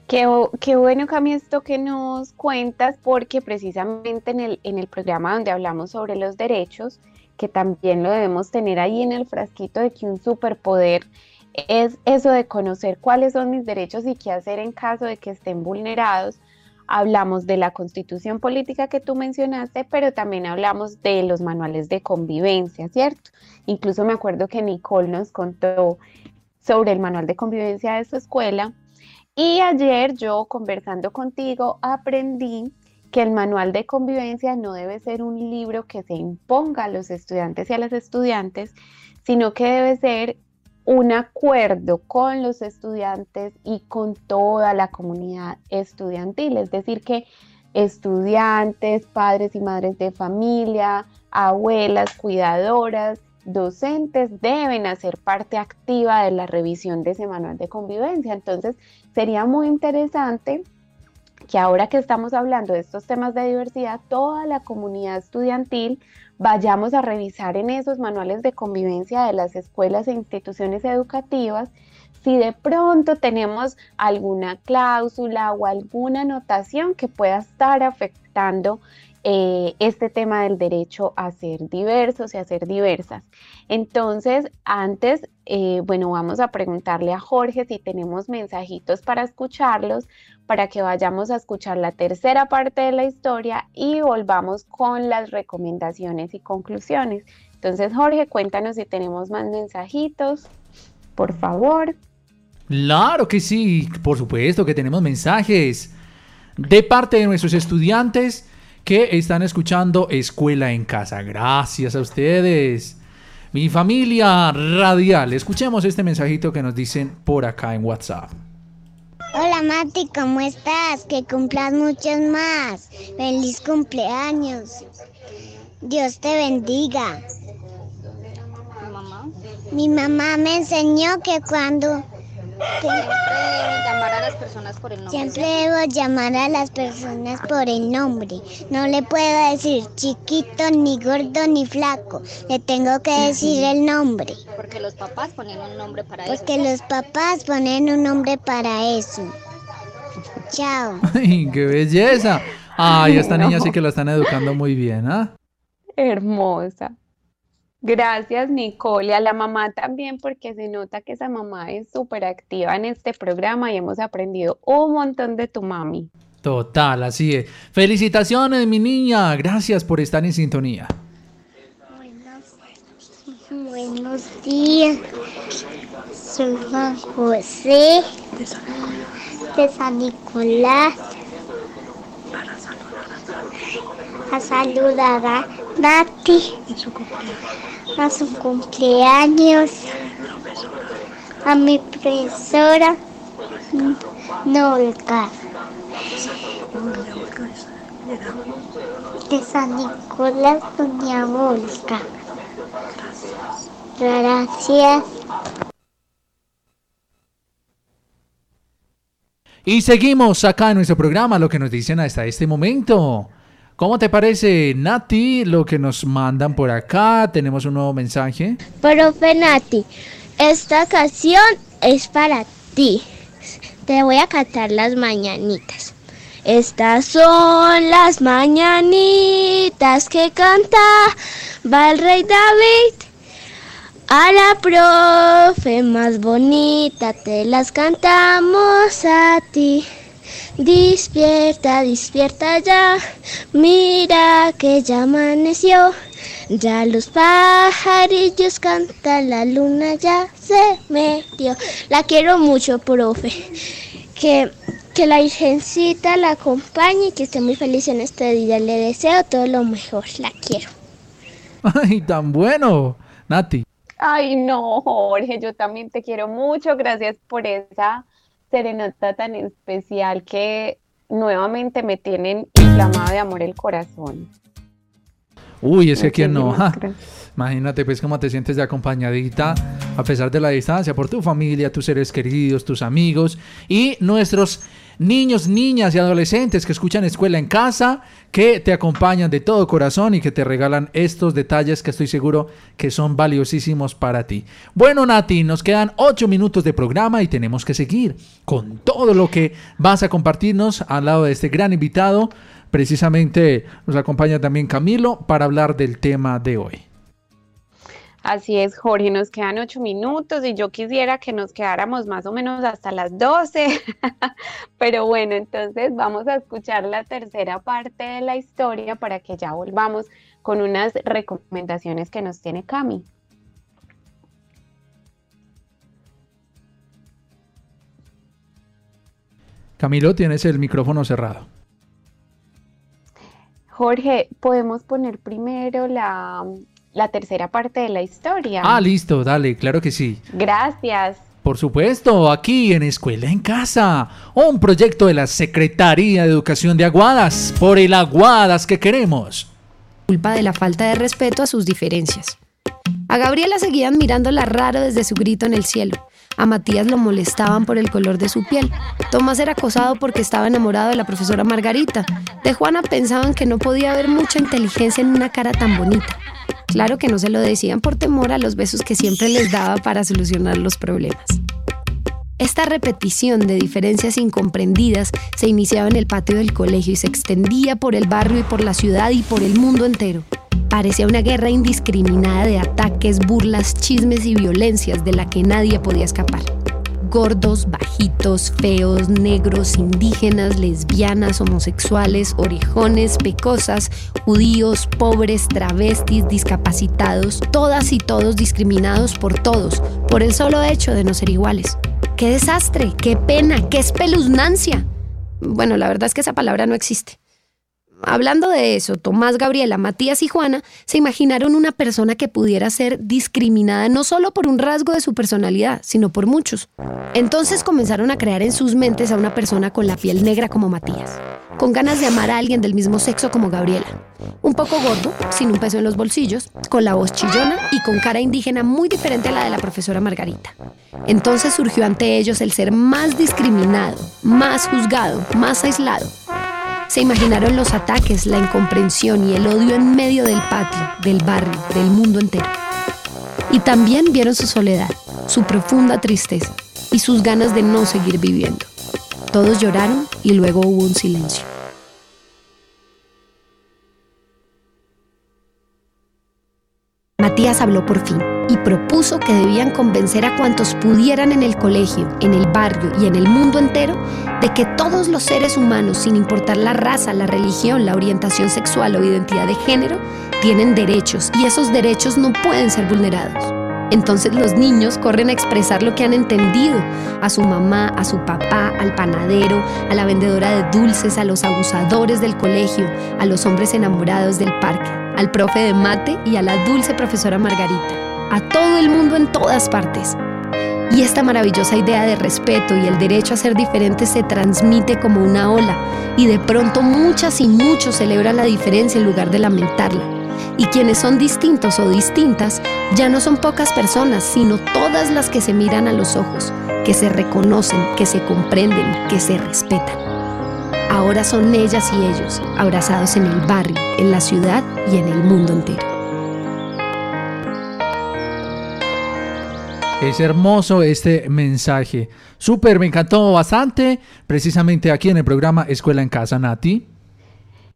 Qué, bueno, Cami, esto que nos cuentas, porque precisamente en el, en el programa donde hablamos sobre los derechos, que también lo debemos tener ahí en el frasquito de que un superpoder es eso de conocer cuáles son mis derechos y qué hacer en caso de que estén vulnerados. Hablamos de la constitución política que tú mencionaste, pero también hablamos de los manuales de convivencia, ¿cierto? Incluso me acuerdo que Nicole nos contó sobre el manual de convivencia de su escuela y ayer yo conversando contigo aprendí que el manual de convivencia no debe ser un libro que se imponga a los estudiantes y a las estudiantes, sino que debe ser un acuerdo con los estudiantes y con toda la comunidad estudiantil, es decir, que estudiantes, padres y madres de familia, abuelas, cuidadoras docentes deben hacer parte activa de la revisión de ese manual de convivencia. Entonces, sería muy interesante que ahora que estamos hablando de estos temas de diversidad, toda la comunidad estudiantil vayamos a revisar en esos manuales de convivencia de las escuelas e instituciones educativas si de pronto tenemos alguna cláusula o alguna anotación que pueda estar afectando eh, este tema del derecho a ser diversos y a ser diversas. Entonces, antes, eh, bueno, vamos a preguntarle a Jorge si tenemos mensajitos para escucharlos, para que vayamos a escuchar la tercera parte de la historia y volvamos con las recomendaciones y conclusiones. Entonces, Jorge, cuéntanos si tenemos más mensajitos, por favor. Claro que sí, por supuesto que tenemos mensajes de parte de nuestros estudiantes que están escuchando Escuela en Casa. Gracias a ustedes. Mi familia radial. Escuchemos este mensajito que nos dicen por acá en WhatsApp. Hola Mati, ¿cómo estás? Que cumplas muchos más. Feliz cumpleaños. Dios te bendiga. Mi mamá. Me enseñó que cuando Siempre llamar a las personas por el nombre. Siempre debo llamar a las personas por el nombre. No le puedo decir chiquito, ni gordo, ni flaco. Le tengo que decir el nombre. Porque los papás ponen un nombre para Porque eso. los papás ponen un nombre para eso. Chao. <laughs> ¡Ay, qué belleza! Ay, esta niña sí que la están educando muy bien, ¿ah? Hermosa. Gracias, Nicole, y a la mamá también, porque se nota que esa mamá es súper activa en este programa y hemos aprendido un montón de tu mami. Total, así es. Felicitaciones, mi niña. Gracias por estar en sintonía. Buenos días. Soy Juan José de San Nicolás. A saludar a Nati a su cumpleaños. A mi profesora Nolga de San Nicolás, doña Volga. Gracias. Y seguimos acá en nuestro programa, lo que nos dicen hasta este momento. ¿Cómo te parece, Nati, lo que nos mandan por acá? Tenemos un nuevo mensaje. Profe Nati, esta canción es para ti. Te voy a cantar las mañanitas. Estas son las mañanitas que cantaba el rey David. A la profe más bonita te las cantamos a ti. Despierta, despierta ya, mira que ya amaneció. Ya los pajarillos cantan, la luna ya se metió. La quiero mucho, profe. Que, que la Virgencita la acompañe y que esté muy feliz en este día. Le deseo todo lo mejor, la quiero. ¡Ay, tan bueno! Nati. Ay, no, Jorge, yo también te quiero mucho. Gracias por esa serenata tan especial que nuevamente me tienen inflamado de amor el corazón. Uy, es que quién no. Ja. Imagínate pues cómo te sientes de acompañadita a pesar de la distancia por tu familia, tus seres queridos, tus amigos y nuestros niños, niñas y adolescentes que escuchan Escuela en Casa, que te acompañan de todo corazón y que te regalan estos detalles que estoy seguro que son valiosísimos para ti. Bueno, Nati, nos quedan ocho minutos de programa y tenemos que seguir con todo lo que vas a compartirnos al lado de este gran invitado. Precisamente nos acompaña también Camilo para hablar del tema de hoy. Así es, Jorge, nos quedan ocho minutos y yo quisiera que nos quedáramos más o menos hasta las 12, <laughs> pero bueno, entonces vamos a escuchar la tercera parte de la historia para que ya volvamos con unas recomendaciones que nos tiene Cami. Camilo, tienes el micrófono cerrado. Jorge, ¿podemos poner primero la, la tercera parte de la historia? Ah, listo, dale, claro que sí. Gracias. Por supuesto, aquí en Escuela en Casa, un proyecto de la Secretaría de Educación de Aguadas, por el Aguadas que queremos. Culpa de la falta de respeto a sus diferencias. A Gabriela seguían mirándola raro desde su grito en el cielo. A Matías lo molestaban por el color de su piel. Tomás era acosado porque estaba enamorado de la profesora Margarita. De Juana pensaban que no podía haber mucha inteligencia en una cara tan bonita. Claro que no se lo decían por temor a los besos que siempre les daba para solucionar los problemas. Esta repetición de diferencias incomprendidas se iniciaba en el patio del colegio y se extendía por el barrio y por la ciudad y por el mundo entero. Parecía una guerra indiscriminada de ataques, burlas, chismes y violencias de la que nadie podía escapar. Gordos, bajitos, feos, negros, indígenas, lesbianas, homosexuales, orejones, pecosas, judíos, pobres, travestis, discapacitados, todas y todos discriminados por todos, por el solo hecho de no ser iguales. ¡Qué desastre! ¡Qué pena! ¡Qué espeluznancia! Bueno, la verdad es que esa palabra no existe. Hablando de eso, Tomás, Gabriela, Matías y Juana se imaginaron una persona que pudiera ser discriminada no solo por un rasgo de su personalidad, sino por muchos. Entonces comenzaron a crear en sus mentes a una persona con la piel negra como Matías, con ganas de amar a alguien del mismo sexo como Gabriela, un poco gordo, sin un peso en los bolsillos, con la voz chillona y con cara indígena muy diferente a la de la profesora Margarita. Entonces surgió ante ellos el ser más discriminado, más juzgado, más aislado se imaginaron los ataques, la incomprensión y el odio en medio del patio, del barrio, del mundo entero. Y también vieron su soledad, su profunda tristeza y sus ganas de no seguir viviendo. Todos lloraron y luego hubo un silencio. Matías habló por fin y propuso que debían convencer a cuantos pudieran en el colegio, en el barrio y en el mundo entero de que todos los seres humanos, sin importar la raza, la religión, la orientación sexual o identidad de género, tienen derechos y esos derechos no pueden ser vulnerados. Entonces los niños corren a expresar lo que han entendido a su mamá, a su papá, al panadero, a la vendedora de dulces, a los abusadores del colegio, a los hombres enamorados del parque, al profe de mate y a la dulce profesora Margarita, a todo el mundo en todas partes. Y esta maravillosa idea de respeto y el derecho a ser diferente se transmite como una ola y de pronto muchas y muchos celebran la diferencia en lugar de lamentarla. Y quienes son distintos o distintas ya no son pocas personas, sino todas las que se miran a los ojos, que se reconocen, que se comprenden, que se respetan. Ahora son ellas y ellos, abrazados en el barrio, en la ciudad y en el mundo entero. Es hermoso este mensaje. Súper, me encantó bastante. Precisamente aquí en el programa Escuela en Casa, Nati.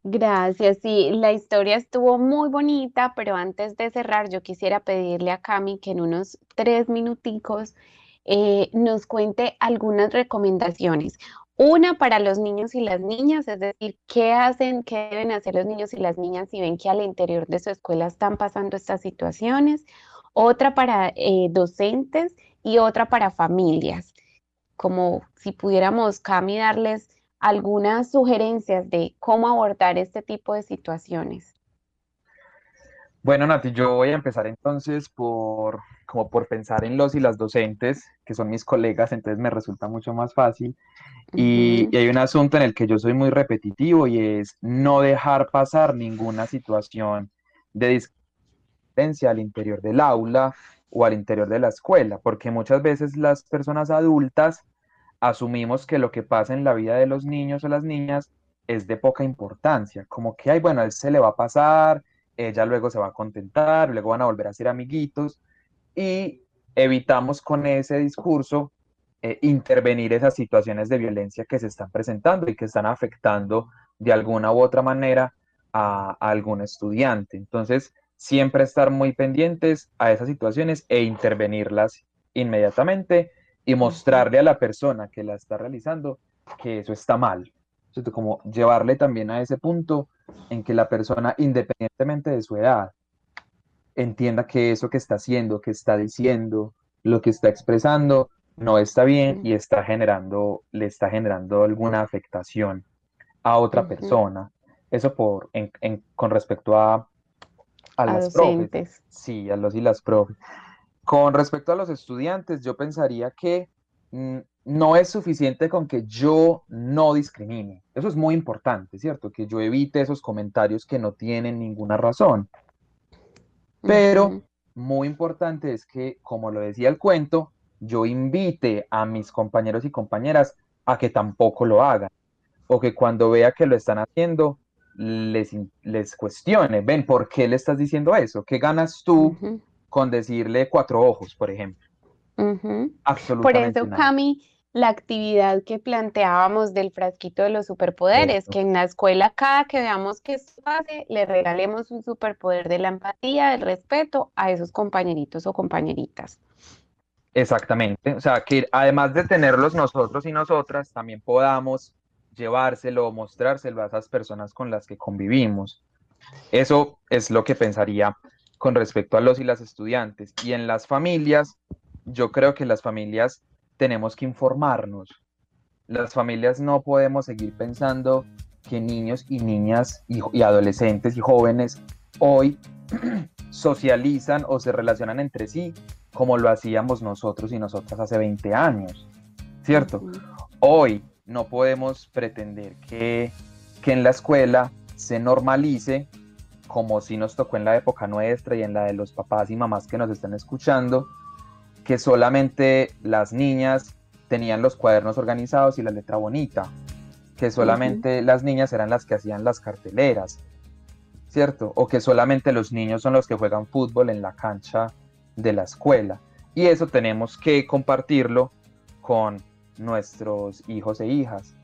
Gracias, sí, la historia estuvo muy bonita, pero antes de cerrar yo quisiera pedirle a Cami que en unos tres minuticos eh, nos cuente algunas recomendaciones. Una para los niños y las niñas, es decir, qué hacen, qué deben hacer los niños y las niñas si ven que al interior de su escuela están pasando estas situaciones. Otra para eh, docentes y otra para familias. Como si pudiéramos, Cami, darles algunas sugerencias de cómo abordar este tipo de situaciones. Bueno, Nati, yo voy a empezar entonces por, como por pensar en los y las docentes, que son mis colegas, entonces me resulta mucho más fácil. Y, y hay un asunto en el que yo soy muy repetitivo y es no dejar pasar ninguna situación de discriminación al interior del aula o al interior de la escuela, porque muchas veces las personas adultas asumimos que lo que pasa en la vida de los niños o las niñas es de poca importancia, como que, ay, bueno, a él se le va a pasar, ella luego se va a contentar, luego van a volver a ser amiguitos, y evitamos con ese discurso eh, intervenir esas situaciones de violencia que se están presentando y que están afectando de alguna u otra manera a, a algún estudiante. Entonces, siempre estar muy pendientes a esas situaciones e intervenirlas inmediatamente y mostrarle a la persona que la está realizando que eso está mal. ¿cierto? Como llevarle también a ese punto en que la persona, independientemente de su edad, entienda que eso que está haciendo, que está diciendo, lo que está expresando, no está bien y está generando, le está generando alguna afectación a otra persona. Eso por, en, en, con respecto a, a, las profes. Sí, a los y las profes. Con respecto a los estudiantes, yo pensaría que mm, no es suficiente con que yo no discrimine. Eso es muy importante, ¿cierto? Que yo evite esos comentarios que no tienen ninguna razón. Pero muy importante es que, como lo decía el cuento, yo invite a mis compañeros y compañeras a que tampoco lo hagan, o que cuando vea que lo están haciendo, les, les cuestione, ven, ¿por qué le estás diciendo eso? ¿Qué ganas tú con decirle cuatro ojos, por ejemplo? Ujú. Por Absolutamente eso. Cami, la actividad que planteábamos del frasquito de los superpoderes, que en la escuela cada que veamos que esto hace, le regalemos un superpoder de la empatía, del respeto a esos compañeritos o compañeritas. Exactamente, o sea, que además de tenerlos nosotros y nosotras, también podamos llevárselo o mostrárselo a esas personas con las que convivimos. Eso es lo que pensaría con respecto a los y las estudiantes. Y en las familias, yo creo que las familias tenemos que informarnos. Las familias no podemos seguir pensando que niños y niñas y, y adolescentes y jóvenes hoy <clears throat> socializan o se relacionan entre sí como lo hacíamos nosotros y nosotras hace 20 años, ¿cierto? Hoy no podemos pretender que, que en la escuela se normalice, como si nos tocó en la época nuestra y en la de los papás y mamás que nos están escuchando, que solamente las niñas tenían los cuadernos organizados y la letra bonita, que solamente las niñas eran las que hacían las carteleras, ¿cierto? O que solamente los niños son los que juegan fútbol en la cancha de la escuela. Y eso tenemos que compartirlo con nuestros hijos e hijas.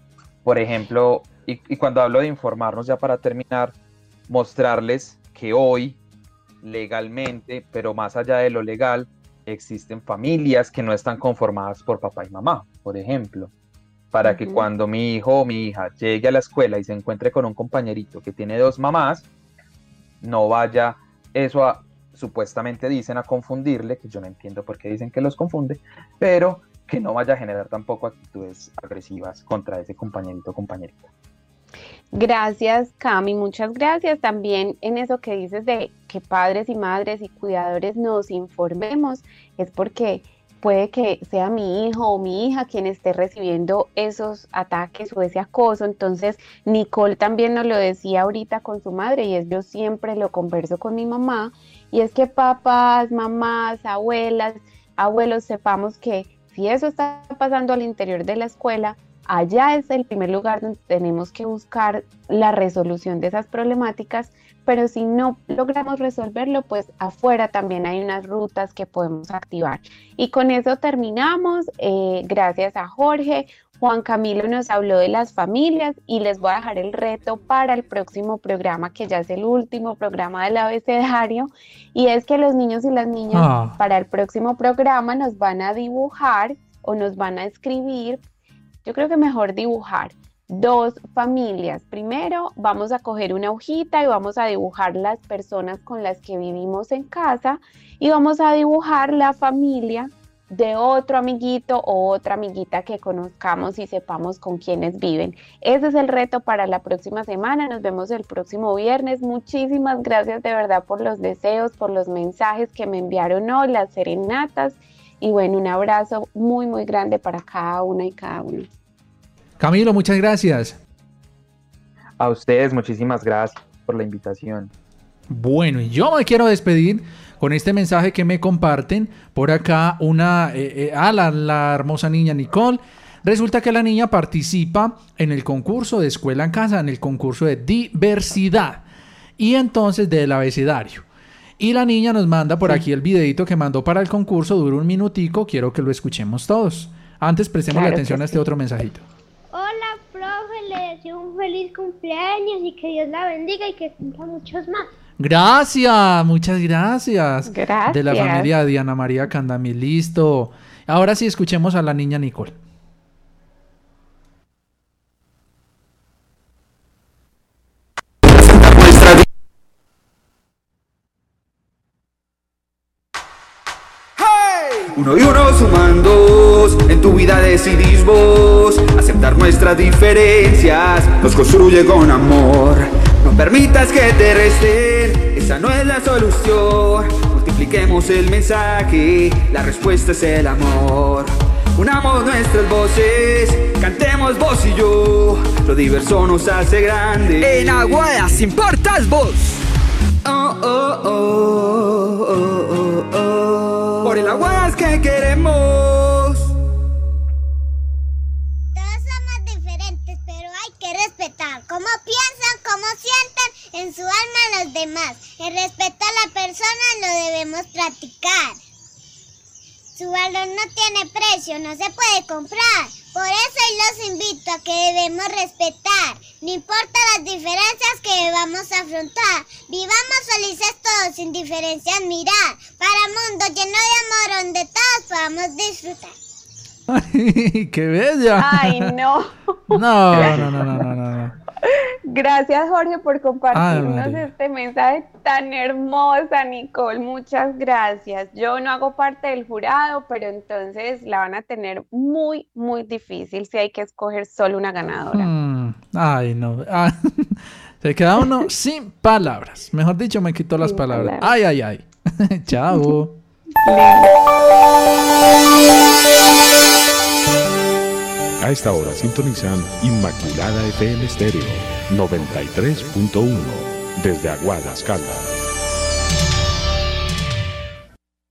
Por ejemplo, y, y cuando hablo de informarnos ya para terminar, mostrarles que hoy legalmente, pero más allá de lo legal, existen familias que no están conformadas por papá y mamá, por ejemplo, para que cuando mi hijo o mi hija llegue a la escuela y se encuentre con un compañerito que tiene dos mamás, no vaya eso a, supuestamente dicen a confundirle, que yo no entiendo por qué dicen que los confunde, pero que no vaya a generar tampoco actitudes agresivas contra ese compañerito o compañerita. Gracias, Cami, muchas gracias. También en eso que dices de que padres y madres y cuidadores nos informemos, es porque puede que sea mi hijo o mi hija quien esté recibiendo esos ataques o ese acoso. Entonces, Nicole también nos lo decía ahorita con su madre y es yo siempre lo converso con mi mamá y es que papás, mamás, abuelas, abuelos sepamos que si eso está pasando al interior de la escuela, allá es el primer lugar donde tenemos que buscar la resolución de esas problemáticas, pero si no logramos resolverlo, pues afuera también hay unas rutas que podemos activar. Y con eso terminamos. Eh, gracias a Jorge. Juan Camilo nos habló de las familias y les voy a dejar el reto para el próximo programa, que ya es el último programa del abecedario, y es que los niños y las niñas Ah. para el próximo programa nos van a dibujar o nos van a escribir yo creo que mejor dibujar dos familias. Primero vamos a coger una hojita y vamos a dibujar las personas con las que vivimos en casa y vamos a dibujar la familia de otro amiguito o otra amiguita que conozcamos y sepamos con quiénes viven. Ese es el reto para la próxima semana. Nos vemos el próximo viernes. Muchísimas gracias de verdad por los deseos, por los mensajes que me enviaron hoy, las serenatas. Y bueno, un abrazo muy, muy grande para cada una y cada uno. Camilo, muchas gracias. A ustedes, muchísimas gracias por la invitación. Bueno, y yo me quiero despedir con este mensaje que me comparten por acá una eh, eh, a la, la hermosa niña Nicole. Resulta que la niña participa en el concurso de escuela en casa, en el concurso de diversidad y entonces del abecedario. Y la niña nos manda por aquí el videito que mandó para el concurso, dura un minutico, quiero que lo escuchemos todos. Antes prestemos Claro que atención a este otro mensajito. Hola, profe, le deseo un feliz cumpleaños y que Dios la bendiga y que cumpla muchos más. Gracias, muchas gracias. De la Gracias. familia Diana María Candamil, listo. Ahora sí escuchemos a la niña Nicole. Uno y uno suman dos, en tu vida decidís vos Aceptar nuestras diferencias. Nos construye con amor. No permitas que te resten, esa no es la solución. Multipliquemos el mensaje, la respuesta es el amor. Unamos nuestras voces, cantemos vos y yo. Lo diverso nos hace grandes En Aguadas importas vos. Oh, oh, oh, oh, oh, queremos. Todos somos diferentes, pero hay que respetar cómo piensan, cómo sienten en su alma los demás. El respeto a la persona lo debemos practicar. Su valor no tiene precio, no se puede comprar. Por eso los invito a que debemos respetar. No importa las diferencias que debamos afrontar. Vivamos felices todos sin diferencias mirar. Para un mundo lleno de amor donde todos podamos disfrutar. <laughs> Ay, ¡Qué bella! Ay, <laughs> no. No, no, no, no, no, no, no. Gracias, Jorge, por compartirnos este mensaje tan hermosa, Nicole. Muchas gracias. Yo no hago parte del jurado, pero entonces la van a tener muy, muy difícil si hay que escoger solo una ganadora. Mm, Ay, no. Ah, <laughs> se queda uno <laughs> sin palabras. Mejor dicho, me quitó las palabras. Ay, ay, ay. <laughs> Chao. A esta hora sintonizan Inmaculada FM Stereo 93.1 desde Aguadas, Caldas.